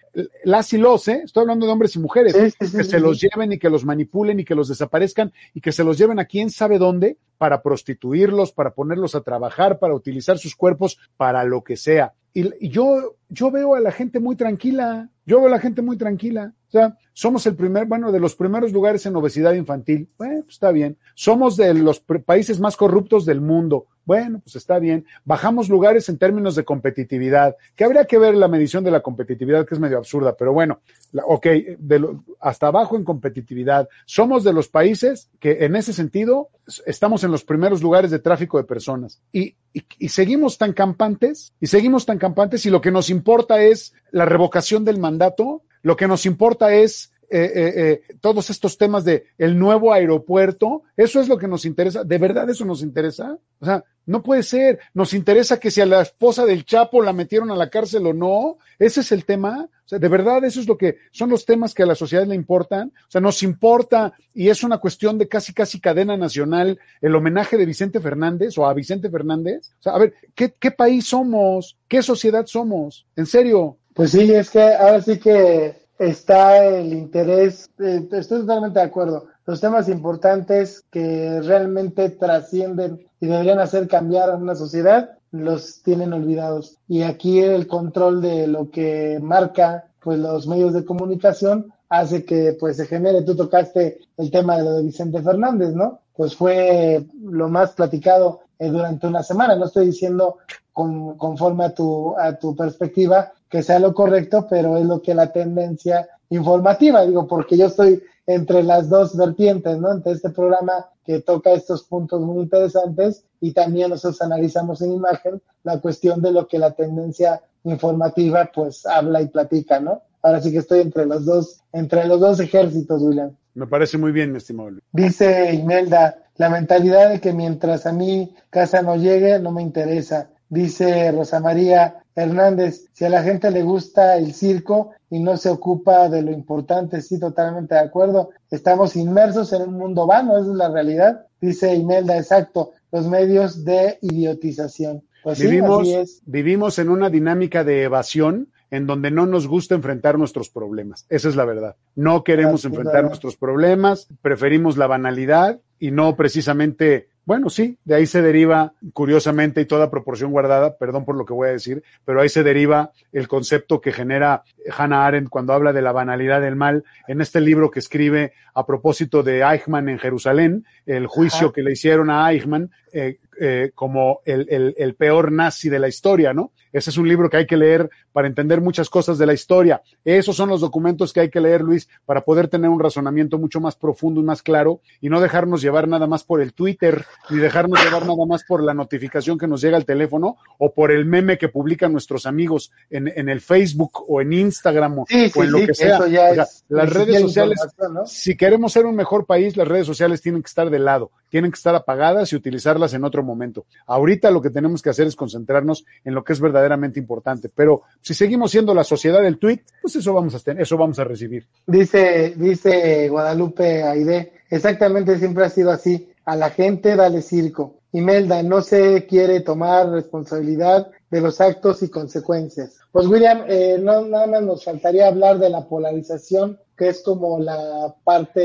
las y los, ¿eh? Estoy hablando de hombres y mujeres, sí, sí, sí, que se los lleven y que los manipulen y que los desaparezcan y que se los lleven a quién sabe dónde para prostituirlos, para ponerlos a trabajar, para utilizar sus cuerpos para lo que sea. Y, yo, yo veo a la gente muy tranquila, yo veo a la gente muy tranquila. O sea, somos el primer, bueno, de los primeros lugares en obesidad infantil. Bueno, pues está bien. Somos de los países más corruptos del mundo. Bueno, pues está bien. Bajamos lugares en términos de competitividad, que habría que ver la medición de la competitividad, que es medio absurda, pero bueno, ok, de lo, hasta abajo en competitividad. Somos de los países que en ese sentido estamos en los primeros lugares de tráfico de personas. Y, y, y seguimos tan campantes, y seguimos tan campantes, y lo que nos importa es la revocación del mandato, lo que nos importa es eh, eh, eh, todos estos temas de el nuevo aeropuerto, eso es lo que nos interesa. ¿De verdad eso nos interesa? O sea, no puede ser. Nos interesa que si a la esposa del Chapo la metieron a la cárcel o no. Ese es el tema. O sea, de verdad eso es lo que son los temas que a la sociedad le importan. O sea, nos importa y es una cuestión de casi casi cadena nacional el homenaje de Vicente Fernández o a Vicente Fernández. O sea, a ver, ¿qué, qué país somos? ¿Qué sociedad somos? En serio. Pues sí, es que ahora sí que está el interés, eh, estoy totalmente de acuerdo, los temas importantes que realmente trascienden y deberían hacer cambiar a una sociedad, los tienen olvidados. Y aquí el control de lo que marca pues los medios de comunicación hace que pues se genere, tú tocaste el tema de lo de Vicente Fernández, ¿no? Pues fue lo más platicado eh, durante una semana, no estoy diciendo con, conforme a tu, a tu perspectiva que sea lo correcto, pero es lo que la tendencia informativa, digo, porque yo estoy entre las dos vertientes, ¿no? Entre este programa que toca estos puntos muy interesantes y también nosotros analizamos en imagen la cuestión de lo que la tendencia informativa pues habla y platica, ¿no? Ahora sí que estoy entre los dos, entre los dos ejércitos, William. Me parece muy bien, mi estimado. Dice Imelda, la mentalidad de que mientras a mi casa no llegue, no me interesa. Dice Rosa María Hernández, si a la gente le gusta el circo y no se ocupa de lo importante, sí, totalmente de acuerdo. Estamos inmersos en un mundo vano, esa es la realidad. Dice Imelda, exacto. los medios de idiotización. Pues vivimos, sí, así es. vivimos en una dinámica de evasión en donde no nos gusta enfrentar nuestros problemas. Esa es la verdad. No queremos enfrentar verdad. nuestros problemas, preferimos la banalidad y no precisamente, bueno, sí, de ahí se deriva, curiosamente y toda proporción guardada, perdón por lo que voy a decir, pero ahí se deriva el concepto que genera Hannah Arendt cuando habla de la banalidad del mal en este libro que escribe a propósito de Eichmann en Jerusalén, el juicio Ajá. que le hicieron a Eichmann eh, eh, como el, el- el peor nazi de la historia, ¿no? Ese es un libro que hay que leer para entender muchas cosas de la historia. Esos son los documentos que hay que leer, Luis, para poder tener un razonamiento mucho más profundo y más claro y no dejarnos llevar nada más por el Twitter, ni dejarnos llevar nada más por la notificación que nos llega al teléfono o por el meme que publican nuestros amigos en, en el Facebook o en Instagram o, Sí, sí, o en lo sí, que sea. eso ya O sea, es las redes sociales, ¿no? si queremos ser un mejor país, las redes sociales tienen que estar de lado, tienen que estar apagadas y utilizarlas en otro momento. Ahorita lo que tenemos que hacer es concentrarnos en lo que es verdaderamente importante, pero si seguimos siendo la sociedad del tweet, pues eso vamos a tener, eso vamos a recibir. Dice, dice Guadalupe Aide, exactamente siempre ha sido así. A la gente dale circo. Imelda no se quiere tomar responsabilidad de los actos y consecuencias. Pues William, eh, no, nada más nos faltaría hablar de la polarización, que es como la parte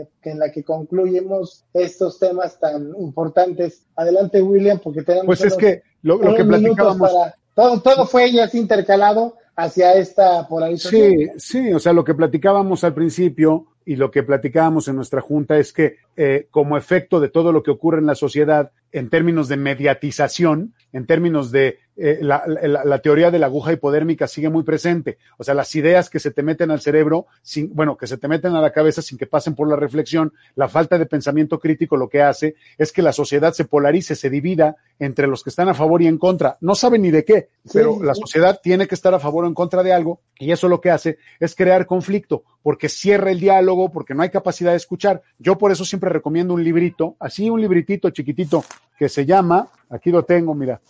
eh, en la que concluyemos estos temas tan importantes. Adelante William, porque tenemos Pues es unos- que lo, lo que platicábamos. para- todo, todo fue ya así intercalado hacia esta polarización. Sí, sí, o sea, lo que platicábamos al principio y lo que platicábamos en nuestra junta es que eh, como efecto de todo lo que ocurre en la sociedad en términos de mediatización, en términos de eh, la, la- la teoría de la aguja hipodérmica sigue muy presente. O sea, las ideas que se te meten al cerebro, sin, bueno, que se te meten a la cabeza sin que pasen por la reflexión, la falta de pensamiento crítico lo que hace es que la sociedad se polarice, se divida entre los que están a favor y en contra. No saben ni de qué, Sí, pero la sociedad tiene que estar a favor o en contra de algo y eso lo que hace es crear conflicto porque cierra el diálogo, porque no hay capacidad de escuchar. Yo por eso siempre recomiendo un librito, así un libritito chiquitito que se llama, aquí lo tengo, mira,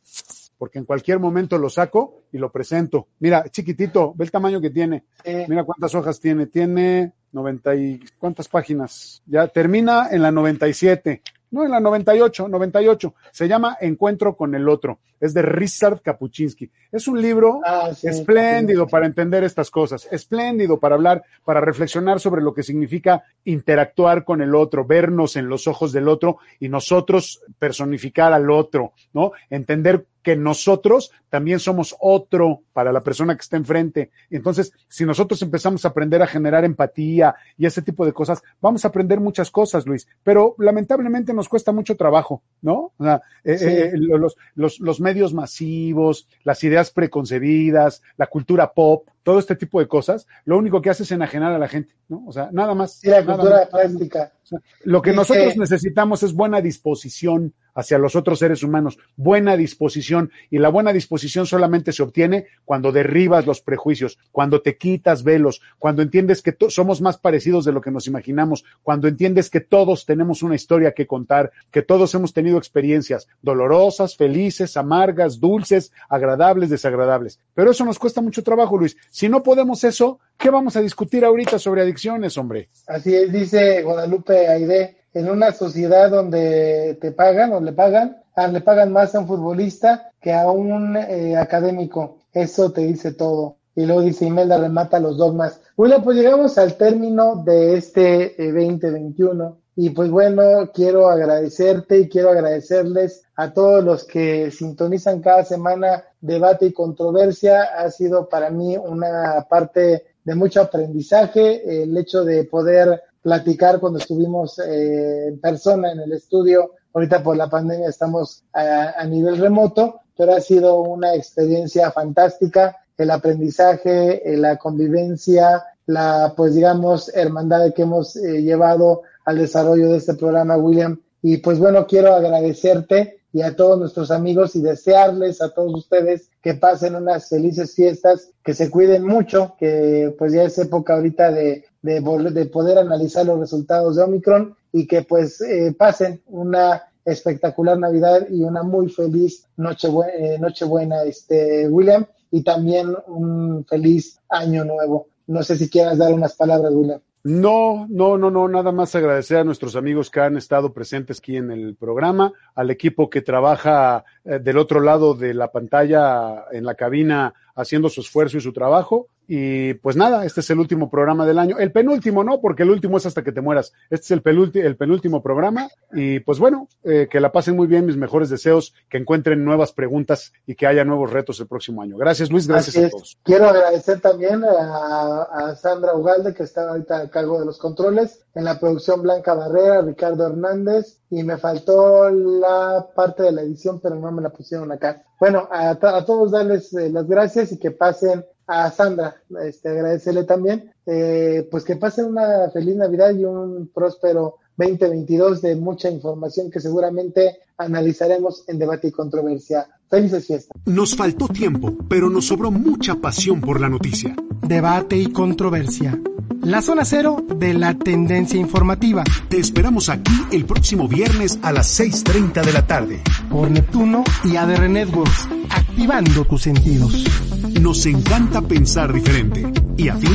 porque en cualquier momento lo saco y lo presento. Mira, chiquitito, ve el tamaño que tiene. Sí. Mira cuántas hojas tiene. Tiene 90 y cuántas páginas. Ya termina en la 97. No, en la 98, 98. Se llama Encuentro con el otro. Es de Richard Kapuczynski. Es un libro Ah, sí. espléndido para entender estas cosas, espléndido para hablar, para reflexionar sobre lo que significa interactuar con el otro, vernos en los ojos del otro y nosotros personificar al otro, ¿no? Entender que nosotros también somos otro para la persona que está enfrente. Entonces, si nosotros empezamos a aprender a generar empatía y ese tipo de cosas, vamos a aprender muchas cosas, Luis, pero lamentablemente nos cuesta mucho trabajo, ¿no? O sea, eh, Sí. eh, los, los, los medios masivos, las ideas preconcebidas, la cultura pop, todo este tipo de cosas, lo único que hace es enajenar a la gente, ¿no? O sea, nada más. Sí, la cultura más. plástica. O sea, lo que Dice- nosotros necesitamos es buena disposición hacia los otros seres humanos, buena disposición. Y la buena disposición solamente se obtiene cuando derribas los prejuicios, cuando te quitas velos, cuando entiendes que somos más parecidos de lo que nos imaginamos, cuando entiendes que todos tenemos una historia que contar, que todos hemos tenido experiencias dolorosas, felices, amargas, dulces, agradables, desagradables. Pero eso nos cuesta mucho trabajo, Luis. Si no podemos eso, ¿qué vamos a discutir ahorita sobre adicciones, hombre? Así es, dice Guadalupe Aide, en una sociedad donde te pagan o le pagan, ah, le pagan más a un futbolista que a un eh, académico. Eso te dice todo. Y luego dice Imelda, remata los dogmas. William, pues llegamos al término de este eh, 2021. Y pues bueno, quiero agradecerte y quiero agradecerles a todos los que sintonizan cada semana debate y controversia. Ha sido para mí una parte de mucho aprendizaje, el hecho de poder platicar cuando estuvimos eh, en persona en el estudio. Ahorita por la pandemia estamos a, nivel remoto, pero ha sido una experiencia fantástica. El aprendizaje, eh, la convivencia, la, pues digamos, hermandad que hemos eh, llevado al desarrollo de este programa, William. Y pues bueno, quiero agradecerte y a todos nuestros amigos y desearles a todos ustedes que pasen unas felices fiestas, que se cuiden mucho, que pues ya es época ahorita de, de, de poder analizar los resultados de Omicron y que pues eh, pasen una espectacular Navidad y una muy feliz Nochebuena, eh, Nochebuena este, William, y también un feliz año nuevo. No sé si quieras dar unas palabras, William. No, no, no, no, nada más agradecer a nuestros amigos que han estado presentes aquí en el programa, al equipo que trabaja eh, del otro lado de la pantalla en la cabina haciendo su esfuerzo y su trabajo. Y pues nada, este es el último programa del año. El penúltimo no, porque el último es hasta que te mueras. Este es el, penúltimo, el penúltimo programa. Y pues bueno, eh, que la pasen muy bien, mis mejores deseos, que encuentren nuevas preguntas y que haya nuevos retos el próximo año. Gracias Luis, gracias a todos. Quiero agradecer también a, a, Sandra Ugalde, que está ahorita a cargo de los controles, en la producción Blanca Barrera, Ricardo Hernández, y me faltó la parte de la edición, pero no me la pusieron acá. Bueno, a, a todos darles eh, las gracias y que pasen a Sandra, este, agradecerle también, eh, pues que pasen una feliz Navidad y un próspero 2022 de mucha información que seguramente analizaremos en debate y controversia. Felices fiestas. Nos faltó tiempo, pero nos sobró mucha pasión por la noticia. Debate y controversia. La zona cero de la tendencia informativa. Te esperamos aquí el próximo viernes a las 6.30 de la tarde. Por Neptuno y ADR Networks, activando tus sentidos. Nos encanta pensar diferente. ¿Y a ti?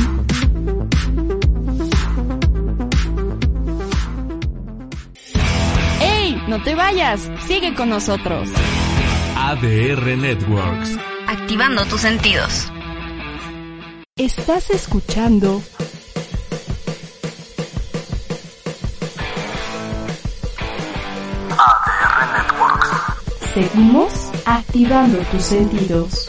No te vayas. Sigue con nosotros. ADR Networks. Activando tus sentidos. Estás escuchando ADR Networks. Seguimos activando tus sentidos.